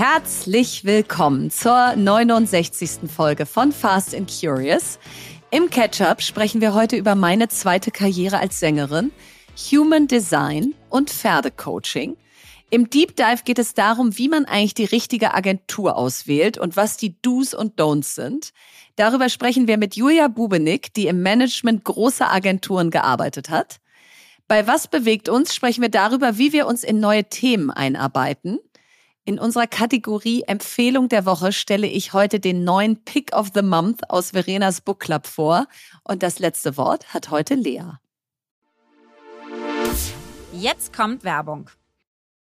Herzlich willkommen zur 69. Folge von Fast and Curious. Im Catch-up sprechen wir heute über meine zweite Karriere als Sängerin, Human Design und Pferdecoaching. Im Deep Dive geht es darum, wie man eigentlich die richtige Agentur auswählt und was die Do's und Don'ts sind. Darüber sprechen wir mit Julia Bubenik, die im Management großer Agenturen gearbeitet hat. Bei Was bewegt uns sprechen wir darüber, wie wir uns in neue Themen einarbeiten. In unserer Kategorie Empfehlung der Woche stelle ich heute den neuen Pick of the Month aus Verenas Book Club vor. Und das letzte Wort hat heute Lea. Jetzt kommt Werbung.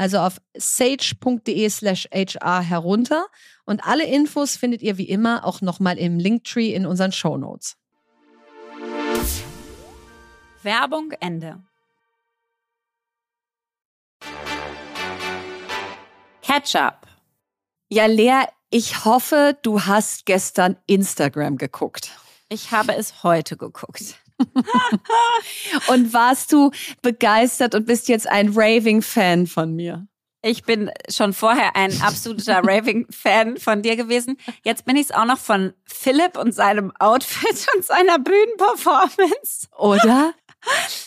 also auf sage.de slash HR herunter. Und alle Infos findet ihr wie immer auch nochmal im Linktree in unseren Show Notes. Werbung Ende. Ketchup. Ja, Lea, ich hoffe, du hast gestern Instagram geguckt. Ich habe es heute geguckt. und warst du begeistert und bist jetzt ein Raving-Fan von mir? Ich bin schon vorher ein absoluter Raving-Fan von dir gewesen. Jetzt bin ich es auch noch von Philipp und seinem Outfit und seiner Bühnenperformance. Oder?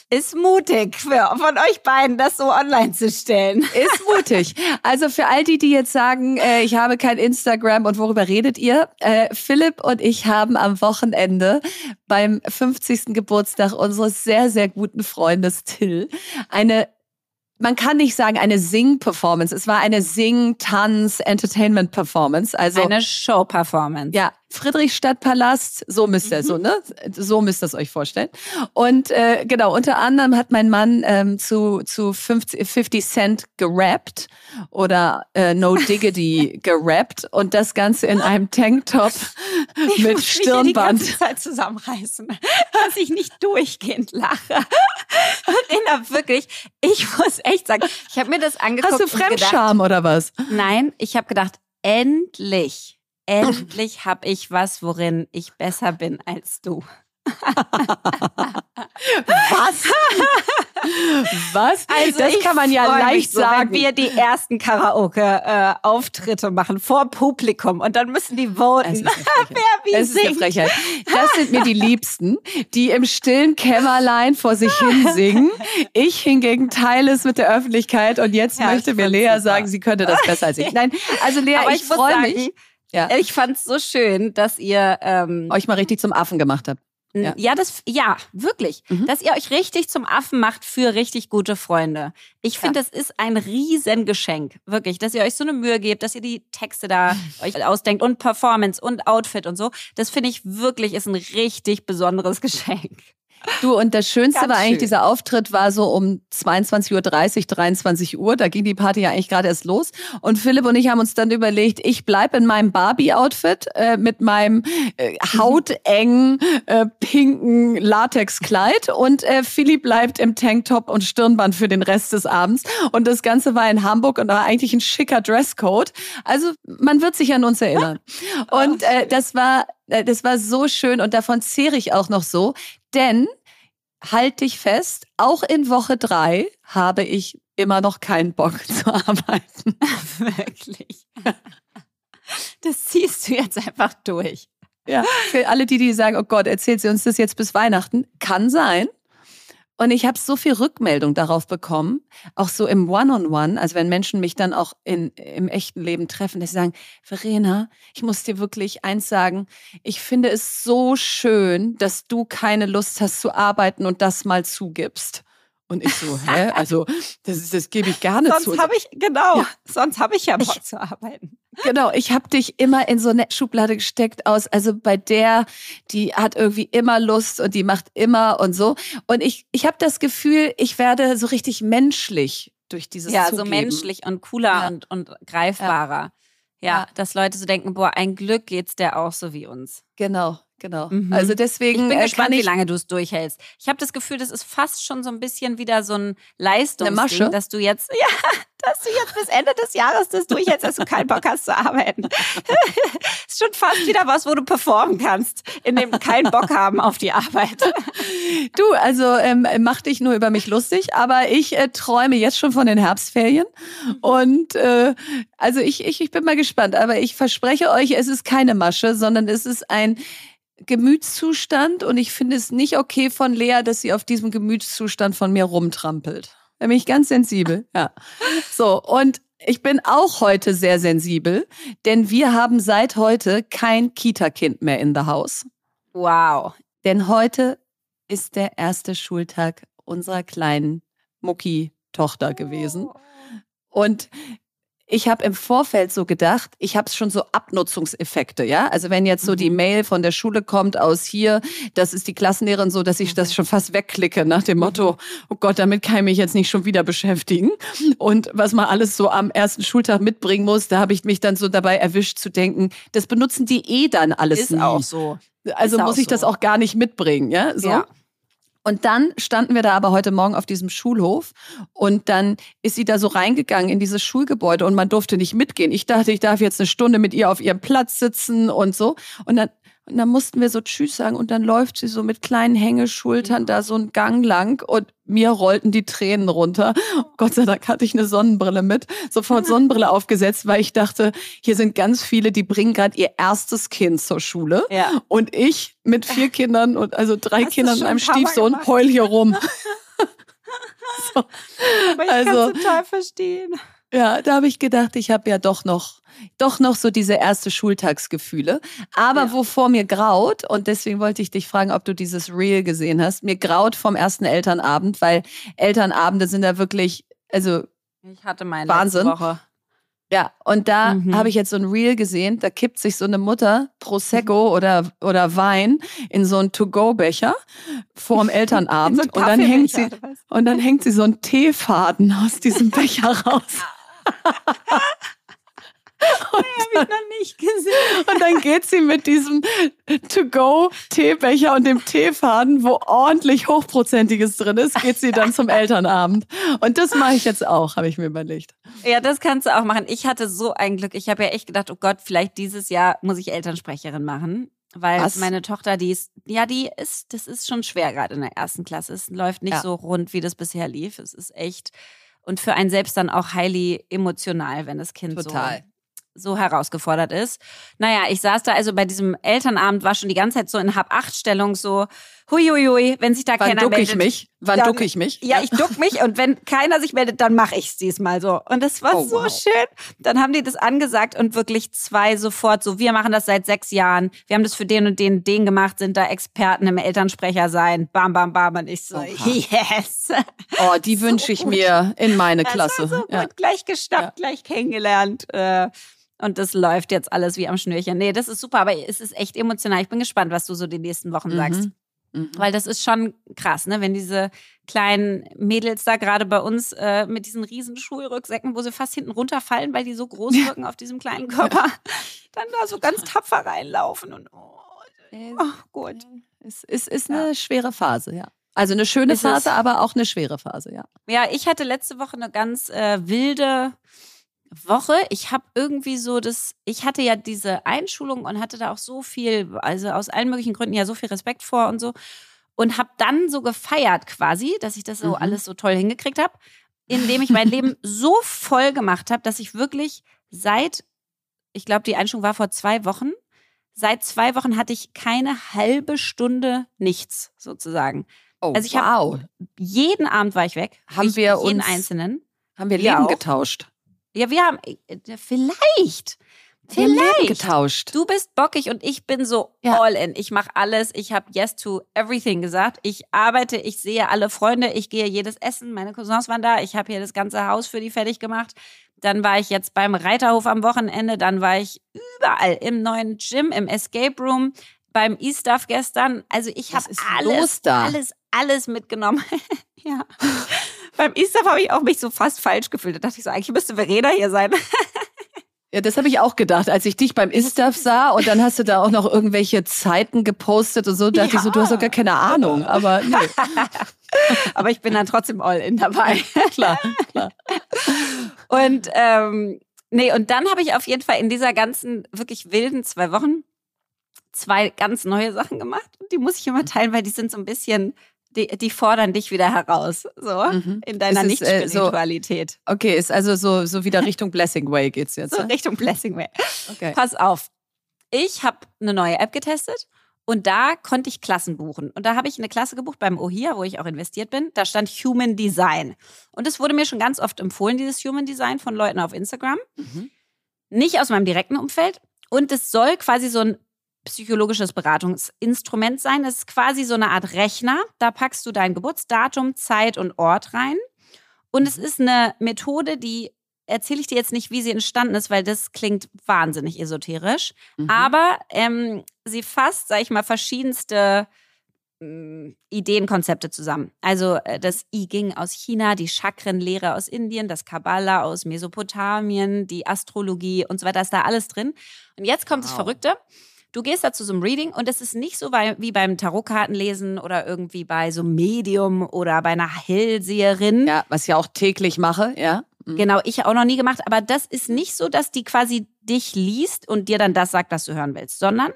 Ist mutig für, von euch beiden, das so online zu stellen. Ist mutig. Also für all die, die jetzt sagen, äh, ich habe kein Instagram und worüber redet ihr? Äh, Philipp und ich haben am Wochenende beim 50. Geburtstag unseres sehr, sehr guten Freundes Till eine man kann nicht sagen eine Sing-Performance. Es war eine Sing-, Tanz-, Entertainment-Performance. Also eine Show-Performance. Ja, Friedrichstadtpalast, so müsst ihr, mhm. so, ne? So müsst ihr es euch vorstellen. Und äh, genau, unter anderem hat mein Mann ähm, zu, zu 50, 50 Cent gerappt oder äh, No Diggity gerappt und das Ganze in einem Tanktop ich mit muss Stirnband. Mich die ganze Zeit zusammenreißen, dass ich nicht durchgehend lache. Lena, wirklich, ich muss echt sagen, ich habe mir das angeguckt. Hast du Fremdscham gedacht, oder was? Nein, ich habe gedacht, endlich endlich habe ich was, worin ich besser bin als du. Was? Was? Also das kann man ja leicht so, sagen. Wenn wir die ersten Karaoke-Auftritte äh, machen vor Publikum und dann müssen die voten, wer wie es singt. Ist eine Frechheit. Das sind mir die Liebsten, die im stillen Kämmerlein vor sich hin singen. Ich hingegen teile es mit der Öffentlichkeit und jetzt ja, möchte mir Lea super. sagen, sie könnte das besser als ich. Nein, also Lea, Aber ich, ich freue mich Ja. Ich fand es so schön, dass ihr ähm, euch mal richtig zum Affen gemacht habt. Ja. ja, das, ja, wirklich. Mhm. Dass ihr euch richtig zum Affen macht für richtig gute Freunde. Ich finde, ja. das ist ein Riesengeschenk. Wirklich. Dass ihr euch so eine Mühe gebt, dass ihr die Texte da euch ausdenkt und Performance und Outfit und so. Das finde ich wirklich ist ein richtig besonderes Geschenk. Du, und das Schönste Ganz war eigentlich, schön. dieser Auftritt war so um 22.30 Uhr, 23 Uhr. Da ging die Party ja eigentlich gerade erst los. Und Philipp und ich haben uns dann überlegt, ich bleib in meinem Barbie-Outfit äh, mit meinem äh, hautengen, äh, pinken Latexkleid. Und äh, Philipp bleibt im Tanktop und Stirnband für den Rest des Abends. Und das Ganze war in Hamburg und war eigentlich ein schicker Dresscode. Also man wird sich an uns erinnern. Und äh, das war äh, das war so schön und davon zehre ich auch noch so. Denn, halt dich fest, auch in Woche drei habe ich immer noch keinen Bock zu arbeiten. Wirklich. Das ziehst du jetzt einfach durch. Ja, für alle die, die sagen, oh Gott, erzählt sie uns das jetzt bis Weihnachten, kann sein. Und ich habe so viel Rückmeldung darauf bekommen, auch so im One-on-One, -on -One, also wenn Menschen mich dann auch in, im echten Leben treffen, dass sie sagen, Verena, ich muss dir wirklich eins sagen, ich finde es so schön, dass du keine Lust hast zu arbeiten und das mal zugibst. Und ich so, hä? Also, das, das gebe ich gerne sonst zu. Sonst habe ich, genau, ja. sonst habe ich ja Bock zu arbeiten. Genau, ich habe dich immer in so eine Schublade gesteckt aus, also bei der, die hat irgendwie immer Lust und die macht immer und so. Und ich, ich habe das Gefühl, ich werde so richtig menschlich durch dieses Ja, Zugeben. so menschlich und cooler ja. und, und greifbarer. Ja. ja, dass Leute so denken, boah, ein Glück geht's der auch so wie uns. Genau, Genau. Mhm. Also deswegen. Ich bin äh, gespannt, ich wie lange du es durchhältst. Ich habe das Gefühl, das ist fast schon so ein bisschen wieder so ein Leistungsding, dass du jetzt, ja, dass du jetzt bis Ende des Jahres das durchhältst, dass du keinen Bock hast zu arbeiten. ist schon fast wieder was, wo du performen kannst, in dem keinen Bock haben auf die Arbeit. Du, also ähm, mach dich nur über mich lustig, aber ich äh, träume jetzt schon von den Herbstferien und äh, also ich, ich, ich bin mal gespannt, aber ich verspreche euch, es ist keine Masche, sondern es ist ein Gemütszustand und ich finde es nicht okay von Lea, dass sie auf diesem Gemütszustand von mir rumtrampelt. Da bin ich ganz sensibel, ja. So, und ich bin auch heute sehr sensibel, denn wir haben seit heute kein Kita-Kind mehr in the house. Wow. Denn heute ist der erste Schultag unserer kleinen Mucki-Tochter gewesen. Oh. Und ich habe im Vorfeld so gedacht, ich habe schon so Abnutzungseffekte, ja. Also wenn jetzt so die mhm. Mail von der Schule kommt aus hier, das ist die Klassenlehrerin so, dass ich das mhm. schon fast wegklicke nach dem Motto, oh Gott, damit kann ich mich jetzt nicht schon wieder beschäftigen. Und was man alles so am ersten Schultag mitbringen muss, da habe ich mich dann so dabei erwischt zu denken, das benutzen die eh dann alles ist nie. auch so. Also ist muss ich so. das auch gar nicht mitbringen, ja. So. Ja. Und dann standen wir da aber heute Morgen auf diesem Schulhof und dann ist sie da so reingegangen in dieses Schulgebäude und man durfte nicht mitgehen. Ich dachte, ich darf jetzt eine Stunde mit ihr auf ihrem Platz sitzen und so. Und dann und dann mussten wir so Tschüss sagen und dann läuft sie so mit kleinen Hängeschultern da so einen Gang lang und mir rollten die Tränen runter. Gott sei Dank hatte ich eine Sonnenbrille mit, sofort Sonnenbrille aufgesetzt, weil ich dachte, hier sind ganz viele, die bringen gerade ihr erstes Kind zur Schule ja. und ich mit vier Kindern und also drei Hast Kindern und einem Stiefsohn heul hier rum. so. Aber ich also, kann total verstehen. Ja, da habe ich gedacht, ich habe ja doch noch doch noch so diese erste Schultagsgefühle. Aber ja. wovor mir graut, und deswegen wollte ich dich fragen, ob du dieses Reel gesehen hast, mir graut vom ersten Elternabend, weil Elternabende sind da wirklich, also ich hatte meine Wahnsinn. Woche. Ja, und da mhm. habe ich jetzt so ein Reel gesehen, da kippt sich so eine Mutter Prosecco mhm. oder, oder Wein in so einen To-Go-Becher vorm Elternabend so und dann hängt sie und dann hängt sie so einen Teefaden aus diesem Becher raus. Und nee, habe ich noch nicht gesehen. Und dann geht sie mit diesem To-Go-Teebecher und dem Teefaden, wo ordentlich Hochprozentiges drin ist, geht sie dann zum Elternabend. Und das mache ich jetzt auch, habe ich mir überlegt. Ja, das kannst du auch machen. Ich hatte so ein Glück. Ich habe ja echt gedacht, oh Gott, vielleicht dieses Jahr muss ich Elternsprecherin machen. Weil Was? meine Tochter, die ist, ja, die ist, das ist schon schwer gerade in der ersten Klasse. Es läuft nicht ja. so rund, wie das bisher lief. Es ist echt und für einen selbst dann auch highly emotional, wenn das Kind Total. so so herausgefordert ist. Naja, ich saß da also bei diesem Elternabend, war schon die ganze Zeit so in Hab-Acht-Stellung so, huiuiui, wenn sich da Wann keiner duck meldet. ich mich? Wann dann- duck ich mich? Ja, ich duck mich und wenn keiner sich meldet, dann mache ich es diesmal so. Und das war Oh, so wow. schön. Dann haben die das angesagt und wirklich zwei sofort so, wir machen das seit sechs Jahren. Wir haben das für den und den, den gemacht, sind da Experten im Elternsprecher sein. Bam, bam, bam. Und ich so, Oha. yes. Oh, die wünsche ich gut. mir in meine Das Klasse. war so ja. gut, gleich geschnappt, Ja. gleich kennengelernt. Äh, und das läuft jetzt alles wie am Schnürchen. Nee, das ist super, aber es ist echt emotional. Ich bin gespannt, was du so die nächsten Wochen sagst. Mhm. Weil das ist schon krass, ne? Wenn diese kleinen Mädels da gerade bei uns äh, mit diesen riesen Schulrucksäcken, wo sie fast hinten runterfallen, weil die so groß wirken auf diesem kleinen Körper, dann da so ganz tapfer reinlaufen und oh, oh gut. Es ist, ist eine schwere Phase, ja. Also eine schöne es. Phase, aber auch eine schwere Phase, ja. Ja, ich hatte letzte Woche eine ganz äh, wilde Woche. Ich habe irgendwie so das, ich hatte ja diese Einschulung und hatte da auch so viel, also aus allen möglichen Gründen ja so viel Respekt vor und so. Und habe dann so gefeiert quasi, dass ich das so Mhm. alles so toll hingekriegt habe, indem ich mein Leben so voll gemacht habe, dass ich wirklich seit, ich glaube, die Einschulung war vor zwei Wochen, seit zwei Wochen hatte ich keine halbe Stunde nichts sozusagen. Oh, Also ich wow. Jeden Abend war ich weg. Haben ich, wir jeden uns- einzelnen. Haben wir Leben getauscht? Ja, wir haben äh, vielleicht. Haben Leben Vielleicht. getauscht. Du bist bockig und ich bin so Ja. all in. Ich mache alles. Ich habe yes to everything gesagt. Ich arbeite, ich sehe alle Freunde, ich gehe jedes Essen. Meine Cousins waren da. Ich habe hier das ganze Haus für die fertig gemacht. Dann war ich jetzt beim Reiterhof am Wochenende. Dann war ich überall im neuen Gym, im Escape Room, beim E-Stuff gestern. Also ich habe alles, alles, alles mitgenommen. ja. Beim E-Stuff habe ich auch mich so fast falsch gefühlt. Da dachte ich so, eigentlich müsste Verena hier sein. Ja, das habe ich auch gedacht, als ich dich beim Istaf sah und dann hast du da auch noch irgendwelche Zeiten gepostet und so, dachte ich so, du hast doch gar keine Ahnung. Aber nee, Aber ich bin dann trotzdem all in dabei. klar, klar. Und ähm, nee, und dann habe ich auf jeden Fall in dieser ganzen wirklich wilden zwei Wochen zwei ganz neue Sachen gemacht. Und die muss ich immer teilen, weil die sind so ein bisschen, die, die fordern dich wieder heraus, so Mhm. in deiner Es ist, äh, so- Nicht-Spiritualität. Okay, ist also so, so wieder Richtung Blessing Way geht's jetzt. So ja? Richtung Blessing Way. Okay. Pass auf. Ich habe eine neue App getestet und da konnte ich Klassen buchen. Und da habe ich eine Klasse gebucht beim OHIA, wo ich auch investiert bin. Da stand Human Design. Und es wurde mir schon ganz oft empfohlen, dieses Human Design von Leuten auf Instagram. Mhm. Nicht aus meinem direkten Umfeld. Und es soll quasi so ein psychologisches Beratungsinstrument sein. Es ist quasi so eine Art Rechner. Da packst du dein Geburtsdatum, Zeit und Ort rein. Und es ist eine Methode, die erzähle ich dir jetzt nicht, wie sie entstanden ist, weil das klingt wahnsinnig esoterisch. Mhm. Aber ähm, sie fasst, sag ich mal, verschiedenste ähm, Ideenkonzepte zusammen. Also äh, das I ging aus China, die Chakrenlehre aus Indien, das Kabbalah aus Mesopotamien, die Astrologie und so weiter, ist da alles drin. Und jetzt kommt das Wow. Verrückte. Du gehst da zu so einem Reading und es ist nicht so wie beim Tarotkartenlesen oder irgendwie bei so einem Medium oder bei einer Hellseherin. Ja, was ich auch täglich mache, ja. Mhm. Genau, ich auch noch nie gemacht, aber das ist nicht so, dass die quasi dich liest und dir dann das sagt, was du hören willst, sondern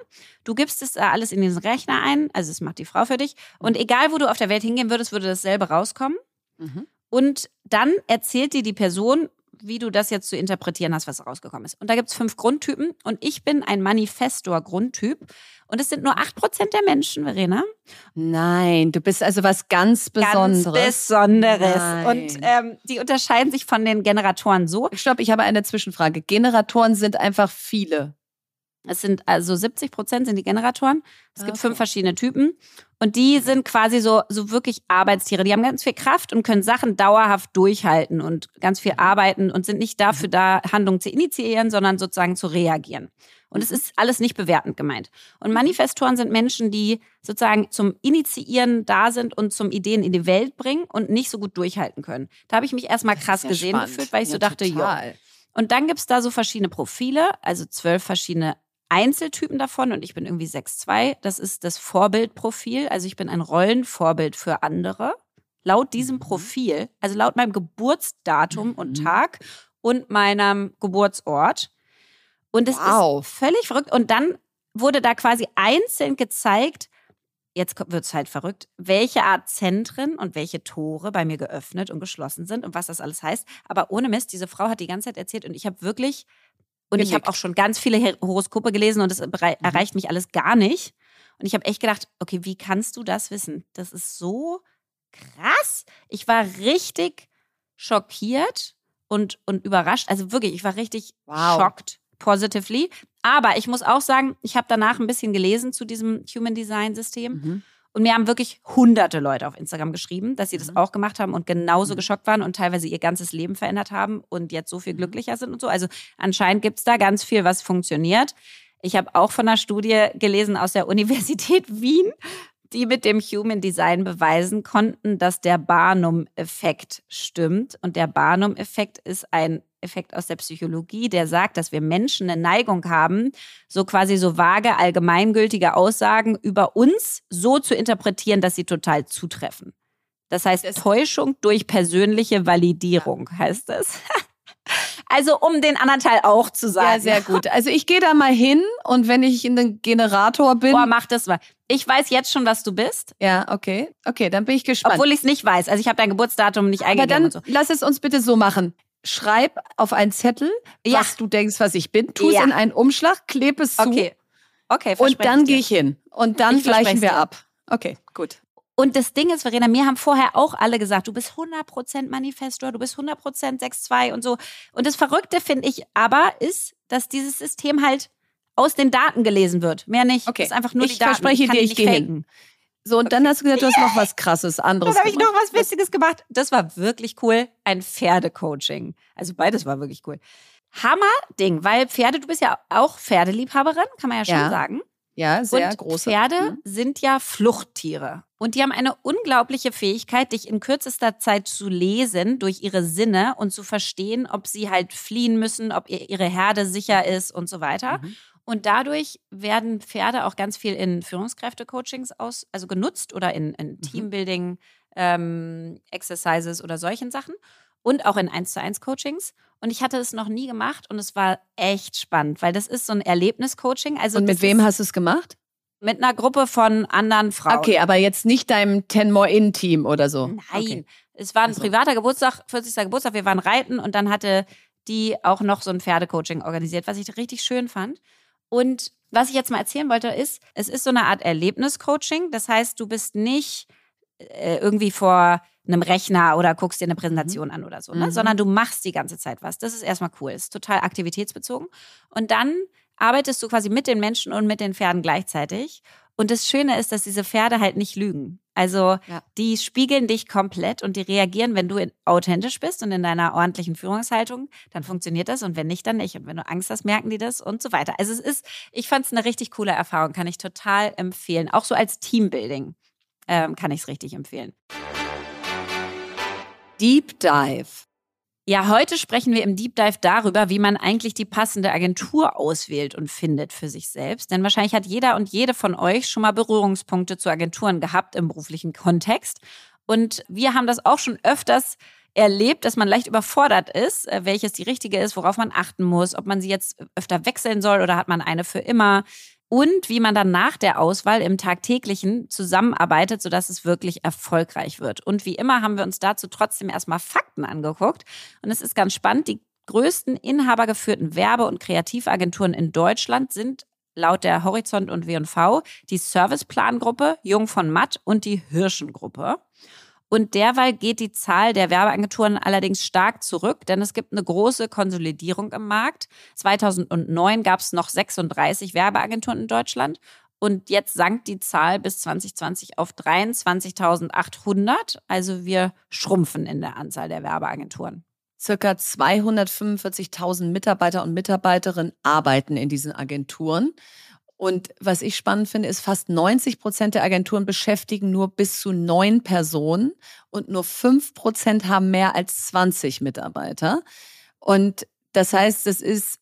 du gibst es alles in diesen Rechner ein, also es macht die Frau für dich und egal, wo du auf der Welt hingehen würdest, würde dasselbe rauskommen Mhm. und dann erzählt dir die Person, wie du das jetzt zu interpretieren hast, was rausgekommen ist. Und da gibt es fünf Grundtypen und ich bin ein Manifestor-Grundtyp und es sind nur acht Prozent der Menschen, Verena. Nein, du bist also was ganz Besonderes. Ganz Besonderes. Nein. Und ähm, die unterscheiden sich von den Generatoren so, Stopp, ich habe eine Zwischenfrage. Generatoren sind einfach viele. Es sind also 70 Prozent sind die Generatoren. Es gibt Okay. fünf verschiedene Typen. Und die sind quasi so, so wirklich Arbeitstiere. Die haben ganz viel Kraft und können Sachen dauerhaft durchhalten und ganz viel arbeiten und sind nicht dafür da, Handlungen zu initiieren, sondern sozusagen zu reagieren. Und es ist alles nicht bewertend gemeint. Und Manifestoren sind Menschen, die sozusagen zum Initiieren da sind und zum Ideen in die Welt bringen und nicht so gut durchhalten können. Da habe ich mich erstmal krass ja gesehen spannend. gefühlt, weil ich Ja, so dachte, ja. Und dann gibt's da so verschiedene Profile, also zwölf verschiedene Einzeltypen davon und ich bin irgendwie 6'2. Das ist das Vorbildprofil. Also ich bin ein Rollenvorbild für andere. Laut diesem Mhm. Profil, also laut meinem Geburtsdatum und Mhm. Tag und meinem Geburtsort. Und es Wow. ist völlig verrückt. Und dann wurde da quasi einzeln gezeigt, jetzt wird es halt verrückt, welche Art Zentren und welche Tore bei mir geöffnet und geschlossen sind und was das alles heißt. Aber ohne Mist, diese Frau hat die ganze Zeit erzählt und ich habe wirklich, und ich habe auch schon ganz viele Horoskope gelesen und es Mhm. erreicht mich alles gar nicht. Und ich habe echt gedacht, okay, wie kannst du das wissen? Das ist so krass. Ich war richtig schockiert und, und überrascht. Also wirklich, ich war richtig wow. schockt, positively. Aber ich muss auch sagen, ich habe danach ein bisschen gelesen zu diesem Human Design System. Mhm. Und mir haben wirklich hunderte Leute auf Instagram geschrieben, dass sie das mhm. auch gemacht haben und genauso mhm. geschockt waren und teilweise ihr ganzes Leben verändert haben und jetzt so viel mhm. glücklicher sind und so. Also anscheinend gibt es da ganz viel, was funktioniert. Ich habe auch von einer Studie gelesen aus der Universität Wien, die mit dem Human Design beweisen konnten, dass der Barnum-Effekt stimmt. Und der Barnum-Effekt ist ein Effekt aus der Psychologie, der sagt, dass wir Menschen eine Neigung haben, so quasi so vage, allgemeingültige Aussagen über uns so zu interpretieren, dass sie total zutreffen. Das heißt, das Täuschung durch persönliche Validierung heißt das. Also um den anderen Teil auch zu sagen. Ja, sehr gut. Also ich gehe da mal hin und wenn ich in den Generator bin. Boah, mach das mal. Ich weiß jetzt schon, was du bist. Ja, okay. Okay, dann bin ich gespannt. Obwohl ich es nicht weiß. Also ich habe dein Geburtsdatum nicht eingegeben. Aber dann so. lass es uns bitte so machen. Schreib auf einen Zettel, ja. was du denkst, was ich bin. Tu es ja. in einen Umschlag, klebe es zu. Okay. Okay, Und dann gehe ich hin. Und dann gleichen wir dir. ab. Okay, gut. Und das Ding ist, Verena, mir haben vorher auch alle gesagt, du bist 100% Manifestor, du bist 100% 6-2 und so. Und das Verrückte, finde ich aber, ist, dass dieses System halt aus den Daten gelesen wird. Mehr nicht. Okay. Das ist einfach nur ich die Daten. Verspreche ich dir, ich gehe hin. So, und dann hast du gesagt, du hast noch was krasses, anderes. Dann habe ich noch was Witziges gemacht. Das war wirklich cool. Ein Pferdecoaching. Also beides war wirklich cool. Hammer-Ding, weil Pferde, du bist ja auch Pferdeliebhaberin, kann man ja schon ja. sagen. Ja, sehr und große. Pferde mhm. sind ja Fluchttiere. Und die haben eine unglaubliche Fähigkeit, dich in kürzester Zeit zu lesen durch ihre Sinne und zu verstehen, ob sie halt fliehen müssen, ob ihre Herde sicher ist und so weiter. Mhm. Und dadurch werden Pferde auch ganz viel in Führungskräfte-Coachings aus, also genutzt oder in, in mhm. Teambuilding, ähm, oder solchen Sachen und auch in 1 zu 1 Coachings. Und ich hatte es noch nie gemacht und es war echt spannend, weil das ist so ein Erlebniscoaching. Also und mit wem hast du es gemacht? Mit einer Gruppe von anderen Frauen. Okay, aber jetzt nicht deinem Ten More In Team oder so. Nein, okay. es war ein also. privater Geburtstag, 40. Geburtstag. Wir waren reiten und dann hatte die auch noch so ein Pferdecoaching organisiert, was ich richtig schön fand. Und was ich jetzt mal erzählen wollte, ist, es ist so eine Art Erlebniscoaching. Das heißt, du bist nicht äh, irgendwie vor einem Rechner oder guckst dir eine Präsentation mhm. an oder so, ne? Mhm. sondern du machst die ganze Zeit was. Das ist erstmal cool, ist total aktivitätsbezogen. Und dann arbeitest du quasi mit den Menschen und mit den Pferden gleichzeitig. Und das Schöne ist, dass diese Pferde halt nicht lügen. Also ja. die spiegeln dich komplett und die reagieren, wenn du authentisch bist und in deiner ordentlichen Führungshaltung, dann funktioniert das und wenn nicht, dann nicht. Und wenn du Angst hast, merken die das und so weiter. Also es ist, ich fand es eine richtig coole Erfahrung, kann ich total empfehlen. Auch so als Teambuilding ähm, kann ich es richtig empfehlen. Deep Dive. Ja, heute sprechen wir im Deep Dive darüber, wie man eigentlich die passende Agentur auswählt und findet für sich selbst. Denn wahrscheinlich hat jeder und jede von euch schon mal Berührungspunkte zu Agenturen gehabt im beruflichen Kontext. Und wir haben das auch schon öfters erlebt, dass man leicht überfordert ist, äh, welches die richtige ist, worauf man achten muss, ob man sie jetzt öfter wechseln soll oder hat man eine für immer und wie man dann nach der Auswahl im tagtäglichen zusammenarbeitet, sodass es wirklich erfolgreich wird. Und wie immer haben wir uns dazu trotzdem erstmal Fakten angeguckt. Und es ist ganz spannend, die größten inhabergeführten Werbe- und Kreativagenturen in Deutschland sind laut der Horizont und W&V die Serviceplan-Gruppe, Jung von Matt und die Hirschengruppe. Und derweil geht die Zahl der Werbeagenturen allerdings stark zurück, denn es gibt eine große Konsolidierung im Markt. 2009 gab es noch 36 Werbeagenturen in Deutschland und jetzt sank die Zahl bis 2020 auf 23.800. Also wir schrumpfen in der Anzahl der Werbeagenturen. Circa 245.000 Mitarbeiter und Mitarbeiterinnen arbeiten in diesen Agenturen. Und was ich spannend finde, ist, fast 90 Prozent der Agenturen beschäftigen nur bis zu neun Personen und nur fünf Prozent haben mehr als 20 Mitarbeiter. Und das heißt, es ist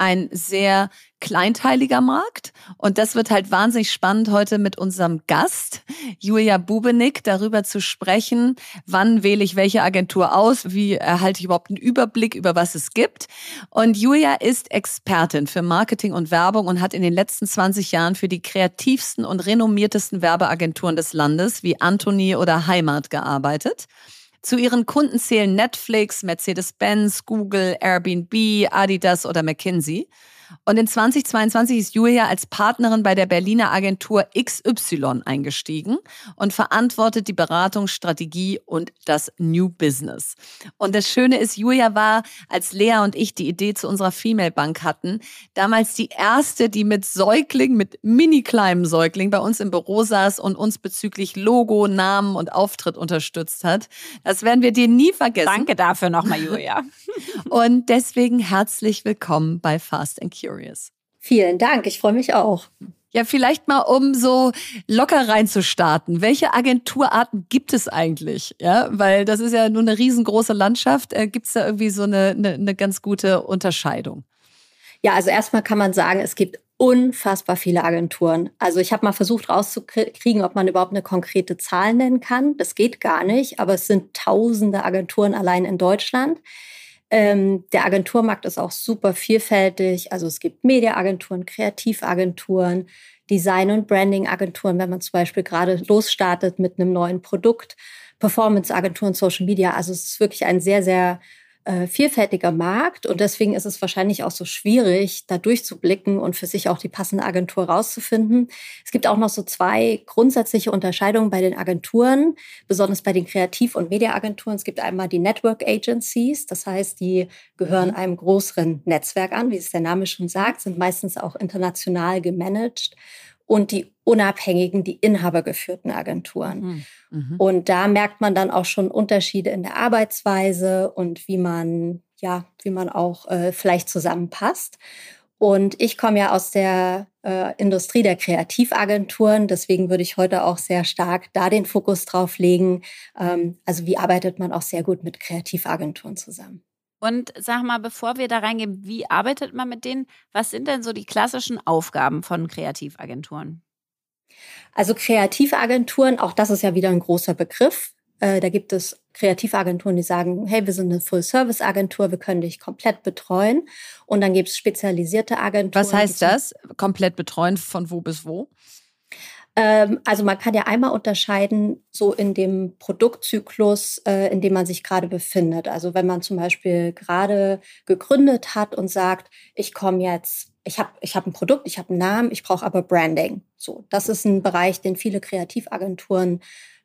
ein sehr kleinteiliger Markt. Und das wird halt wahnsinnig spannend, heute mit unserem Gast, Julia Bubenick, darüber zu sprechen, wann wähle ich welche Agentur aus, wie erhalte ich überhaupt einen Überblick über was es gibt. Und Julia ist Expertin für Marketing und Werbung und hat in den letzten 20 Jahren für die kreativsten und renommiertesten Werbeagenturen des Landes wie Anthony oder Heimat gearbeitet. Zu ihren Kunden zählen Netflix, Mercedes-Benz, Google, Airbnb, Adidas oder McKinsey. Und in 2022 ist Julia als Partnerin bei der Berliner Agentur XY eingestiegen und verantwortet die Beratung, Strategie und das New Business. Und das Schöne ist, Julia war, als Lea und ich die Idee zu unserer Female Bank hatten, damals die erste, die mit Säugling, mit mini kleinem Säugling bei uns im Büro saß und uns bezüglich Logo, Namen und Auftritt unterstützt hat. Das werden wir dir nie vergessen. Danke dafür nochmal, Julia. und deswegen herzlich willkommen bei Fast and Curious. Vielen Dank, ich freue mich auch. Ja, vielleicht mal, um so locker reinzustarten. Welche Agenturarten gibt es eigentlich? Ja, weil das ist ja nur eine riesengroße Landschaft. Äh, gibt es da irgendwie so eine, eine, eine ganz gute Unterscheidung? Ja, also erstmal kann man sagen, es gibt unfassbar viele Agenturen. Also ich habe mal versucht rauszukriegen, ob man überhaupt eine konkrete Zahl nennen kann. Das geht gar nicht, aber es sind tausende Agenturen allein in Deutschland. Ähm, der Agenturmarkt ist auch super vielfältig. Also es gibt Mediaagenturen, Kreativagenturen, Design- und Branding-Agenturen, wenn man zum Beispiel gerade losstartet mit einem neuen Produkt, Performance-Agenturen, Social Media. Also es ist wirklich ein sehr, sehr äh, vielfältiger Markt und deswegen ist es wahrscheinlich auch so schwierig, da durchzublicken und für sich auch die passende Agentur rauszufinden. Es gibt auch noch so zwei grundsätzliche Unterscheidungen bei den Agenturen, besonders bei den Kreativ- und Mediaagenturen. Es gibt einmal die Network Agencies, das heißt, die gehören mhm. einem größeren Netzwerk an, wie es der Name schon sagt, sind meistens auch international gemanagt und die unabhängigen, die inhabergeführten Agenturen. Mhm. mhm. Und da merkt man dann auch schon Unterschiede in der Arbeitsweise und wie man, ja, wie man auch äh, vielleicht zusammenpasst. Und ich komme ja aus der äh, Industrie der Kreativagenturen, deswegen würde ich heute auch sehr stark da den Fokus drauf legen. Ähm, also wie arbeitet man auch sehr gut mit Kreativagenturen zusammen? Und sag mal, bevor wir da reingehen, wie arbeitet man mit denen? Was sind denn so die klassischen Aufgaben von Kreativagenturen? Also Kreativagenturen, auch das ist ja wieder ein großer Begriff. Äh, da gibt es Kreativagenturen, die sagen, hey, wir sind eine Full-Service-Agentur, wir können dich komplett betreuen. Und dann gibt es spezialisierte Agenturen. Was heißt das? Komplett betreuen von wo bis wo? Ähm, also man kann ja einmal unterscheiden, so in dem Produktzyklus, äh, in dem man sich gerade befindet. Also wenn man zum Beispiel gerade gegründet hat und sagt, ich komme jetzt, ich habe ich hab ein Produkt, ich habe einen Namen, ich brauche aber Branding. So, das ist ein Bereich, den viele Kreativagenturen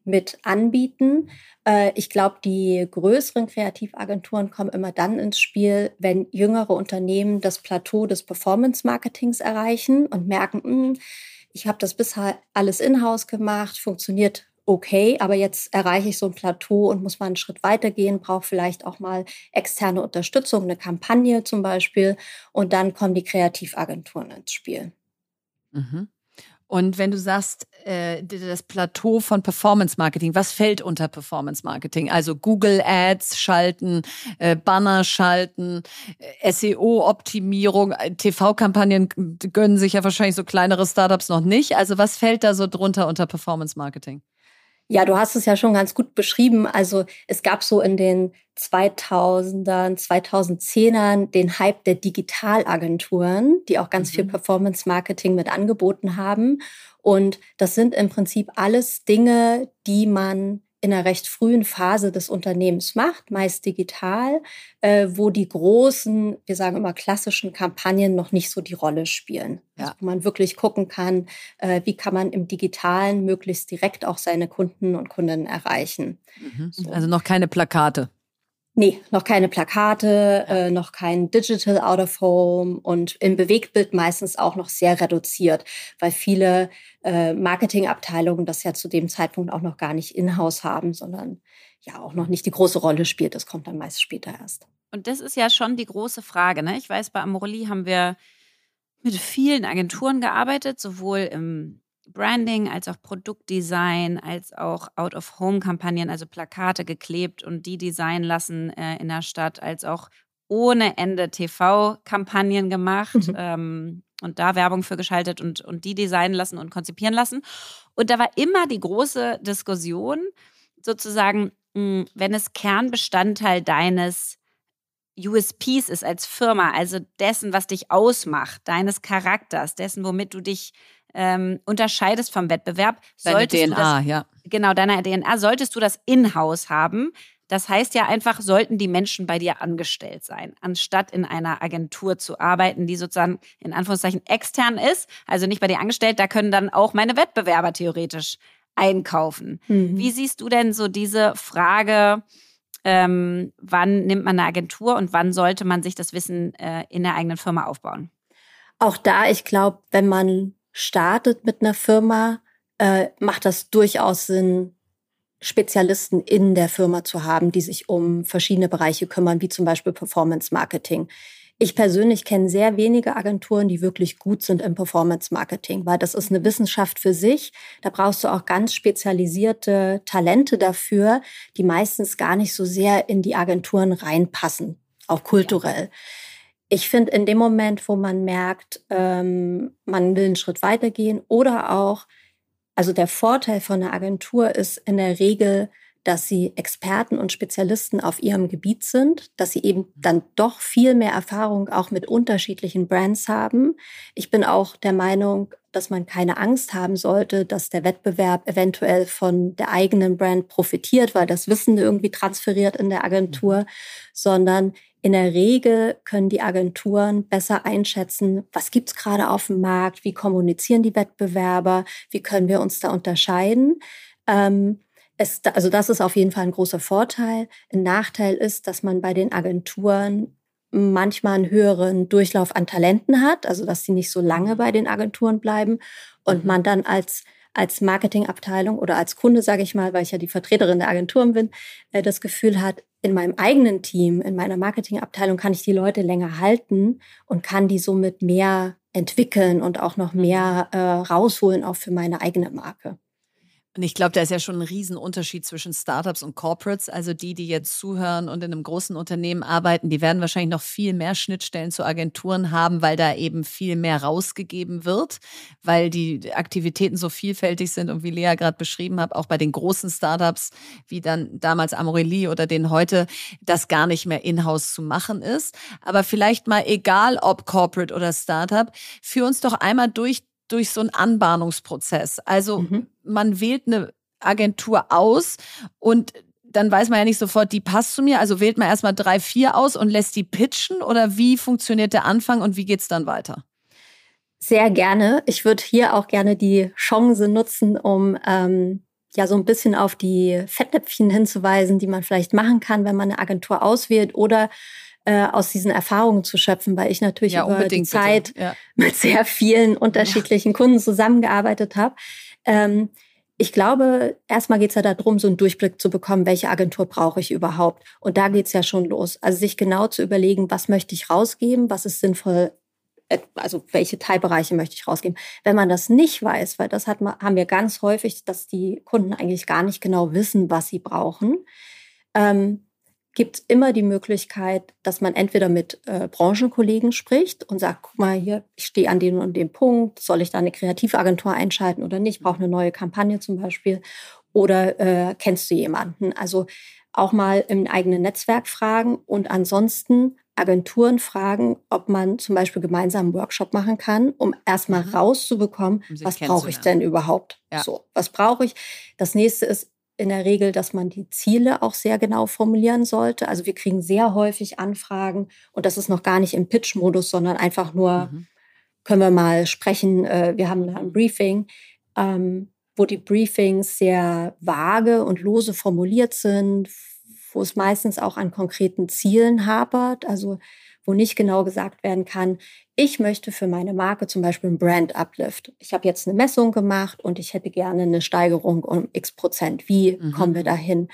mit anbieten. Äh, ich glaube, die größeren Kreativagenturen kommen immer dann ins Spiel, wenn jüngere Unternehmen das Plateau des Performance-Marketings erreichen und merken, hm, ich habe das bisher alles in-house gemacht, funktioniert okay, aber jetzt erreiche ich so ein Plateau und muss mal einen Schritt weitergehen, brauche vielleicht auch mal externe Unterstützung, eine Kampagne zum Beispiel. Und dann kommen die Kreativagenturen ins Spiel. Mhm. Und wenn du sagst, äh, das Plateau von Performance Marketing, was fällt unter Performance Marketing? Also Google Ads schalten, äh, Banner schalten, äh, SEO-Optimierung, äh, TV-Kampagnen gönnen sich ja wahrscheinlich so kleinere Startups noch nicht. Also was fällt da so drunter unter Performance Marketing? Ja, du hast es ja schon ganz gut beschrieben. Also es gab so in den 2000ern, 2010ern den Hype der Digitalagenturen, die auch ganz mhm. viel Performance Marketing mit angeboten haben. Und das sind im Prinzip alles Dinge, die man in einer recht frühen Phase des Unternehmens macht, meist digital, äh, wo die großen, wir sagen immer klassischen Kampagnen noch nicht so die Rolle spielen. Ja. Also, wo man wirklich gucken kann, äh, wie kann man im Digitalen möglichst direkt auch seine Kunden und Kundinnen erreichen. Mhm. So. Also noch keine Plakate. Nee, noch keine Plakate, äh, noch kein Digital Out of Home und im Bewegtbild meistens auch noch sehr reduziert, weil viele äh, Marketingabteilungen das ja zu dem Zeitpunkt auch noch gar nicht in-house haben, sondern ja auch noch nicht die große Rolle spielt. Das kommt dann meist später erst. Und das ist ja schon die große Frage. Ne? Ich weiß, bei Amorelli haben wir mit vielen Agenturen gearbeitet, sowohl im Branding als auch Produktdesign, als auch Out-of-Home-Kampagnen, also Plakate geklebt und die designen lassen äh, in der Stadt, als auch ohne Ende TV-Kampagnen gemacht mhm. ähm, und da Werbung für geschaltet und, und die designen lassen und konzipieren lassen. Und da war immer die große Diskussion, sozusagen, mh, hm, wenn es Kernbestandteil deines USPs ist als Firma, also dessen, was dich ausmacht, deines Charakters, dessen, womit du dich ähm, unterscheidest vom Wettbewerb. Deine DNA, das, ja. Genau, deiner DNA. Solltest du das in-house haben, Das heißt ja einfach, sollten die Menschen bei dir angestellt sein, anstatt in einer Agentur zu arbeiten, die sozusagen in Anführungszeichen extern ist, also nicht bei dir angestellt, da können dann auch meine Wettbewerber theoretisch einkaufen. Mhm. Wie siehst du denn so diese Frage, ähm, wann nimmt man eine Agentur und wann sollte man sich das Wissen äh, in der eigenen Firma aufbauen? Auch da, ich glaube, wenn man startet mit einer Firma, äh, macht das durchaus Sinn, Spezialisten in der Firma zu haben, die sich um verschiedene Bereiche kümmern, wie zum Beispiel Performance Marketing. Ich persönlich kenne sehr wenige Agenturen, die wirklich gut sind im Performance Marketing, weil das ist eine Wissenschaft für sich. Da brauchst du auch ganz spezialisierte Talente dafür, die meistens gar nicht so sehr in die Agenturen reinpassen, auch kulturell. Ich finde, in dem Moment, wo man merkt, ähm, man will einen Schritt weitergehen oder auch, also der Vorteil von einer Agentur ist in der Regel, dass sie Experten und Spezialisten auf ihrem Gebiet sind, dass sie eben dann doch viel mehr Erfahrung auch mit unterschiedlichen Brands haben. Ich bin auch der Meinung, dass man keine Angst haben sollte, dass der Wettbewerb eventuell von der eigenen Brand profitiert, weil das Wissen irgendwie transferiert in der Agentur, mhm. sondern in der Regel können die Agenturen besser einschätzen, was gibt's gerade auf dem Markt, wie kommunizieren die Wettbewerber, wie können wir uns da unterscheiden. Ähm, es, also das ist auf jeden Fall ein großer Vorteil. Ein Nachteil ist, dass man bei den Agenturen manchmal einen höheren Durchlauf an Talenten hat, also dass sie nicht so lange bei den Agenturen bleiben und mhm. man dann als als Marketingabteilung oder als Kunde, sage ich mal, weil ich ja die Vertreterin der Agenturen bin, äh, das Gefühl hat, in meinem eigenen Team, in meiner Marketingabteilung kann ich die Leute länger halten und kann die somit mehr entwickeln und auch noch mehr mhm. äh, rausholen, auch für meine eigene Marke. Und ich glaube, da ist ja schon ein Riesenunterschied zwischen Startups und Corporates. Also die, die jetzt zuhören und in einem großen Unternehmen arbeiten, die werden wahrscheinlich noch viel mehr Schnittstellen zu Agenturen haben, weil da eben viel mehr rausgegeben wird, weil die Aktivitäten so vielfältig sind und wie Lea gerade beschrieben hat, auch bei den großen Startups, wie dann damals Amorelie oder den heute, das gar nicht mehr in-house zu machen ist. Aber vielleicht mal egal ob Corporate oder Startup, führ uns doch einmal durch durch so einen Anbahnungsprozess. Also mhm. man wählt eine Agentur aus und dann weiß man ja nicht sofort, die passt zu mir. Also wählt man erstmal drei, vier aus und lässt die pitchen oder wie funktioniert der Anfang und wie geht es dann weiter? Sehr gerne. Ich würde hier auch gerne die Chance nutzen, um ähm, ja so ein bisschen auf die Fettnäpfchen hinzuweisen, die man vielleicht machen kann, wenn man eine Agentur auswählt oder äh, aus diesen Erfahrungen zu schöpfen, weil ich natürlich ja, über die Zeit ja. mit sehr vielen unterschiedlichen ja. Kunden zusammengearbeitet habe. Ähm, ich glaube, erstmal geht es ja darum, so einen Durchblick zu bekommen, welche Agentur brauche ich überhaupt. Und da geht es ja schon los. Also sich genau zu überlegen, was möchte ich rausgeben, was ist sinnvoll, äh, also welche Teilbereiche möchte ich rausgeben. Wenn man das nicht weiß, weil das hat, haben wir ganz häufig, dass die Kunden eigentlich gar nicht genau wissen, was sie brauchen, ähm, gibt es immer die Möglichkeit, dass man entweder mit äh, Branchenkollegen spricht und sagt, guck mal hier, ich stehe an dem und dem Punkt, soll ich da eine Kreativagentur einschalten oder nicht, brauche eine neue Kampagne zum Beispiel oder äh, kennst du jemanden? Also auch mal im eigenen Netzwerk fragen und ansonsten Agenturen fragen, ob man zum Beispiel gemeinsam einen Workshop machen kann, um erstmal mhm. rauszubekommen, um was brauche ich denn überhaupt? Ja. So, was brauche ich? Das nächste ist, in der Regel, dass man die Ziele auch sehr genau formulieren sollte. Also wir kriegen sehr häufig Anfragen und das ist noch gar nicht im Pitch-Modus, sondern einfach nur, mhm. können wir mal sprechen, äh, wir haben da ein Briefing, ähm, wo die Briefings sehr vage und lose formuliert sind, wo es meistens auch an konkreten Zielen hapert. Also wo nicht genau gesagt werden kann, ich möchte für meine Marke zum Beispiel ein Brand Uplift. Ich habe jetzt eine Messung gemacht und ich hätte gerne eine Steigerung um x Prozent. Wie mhm. kommen wir dahin?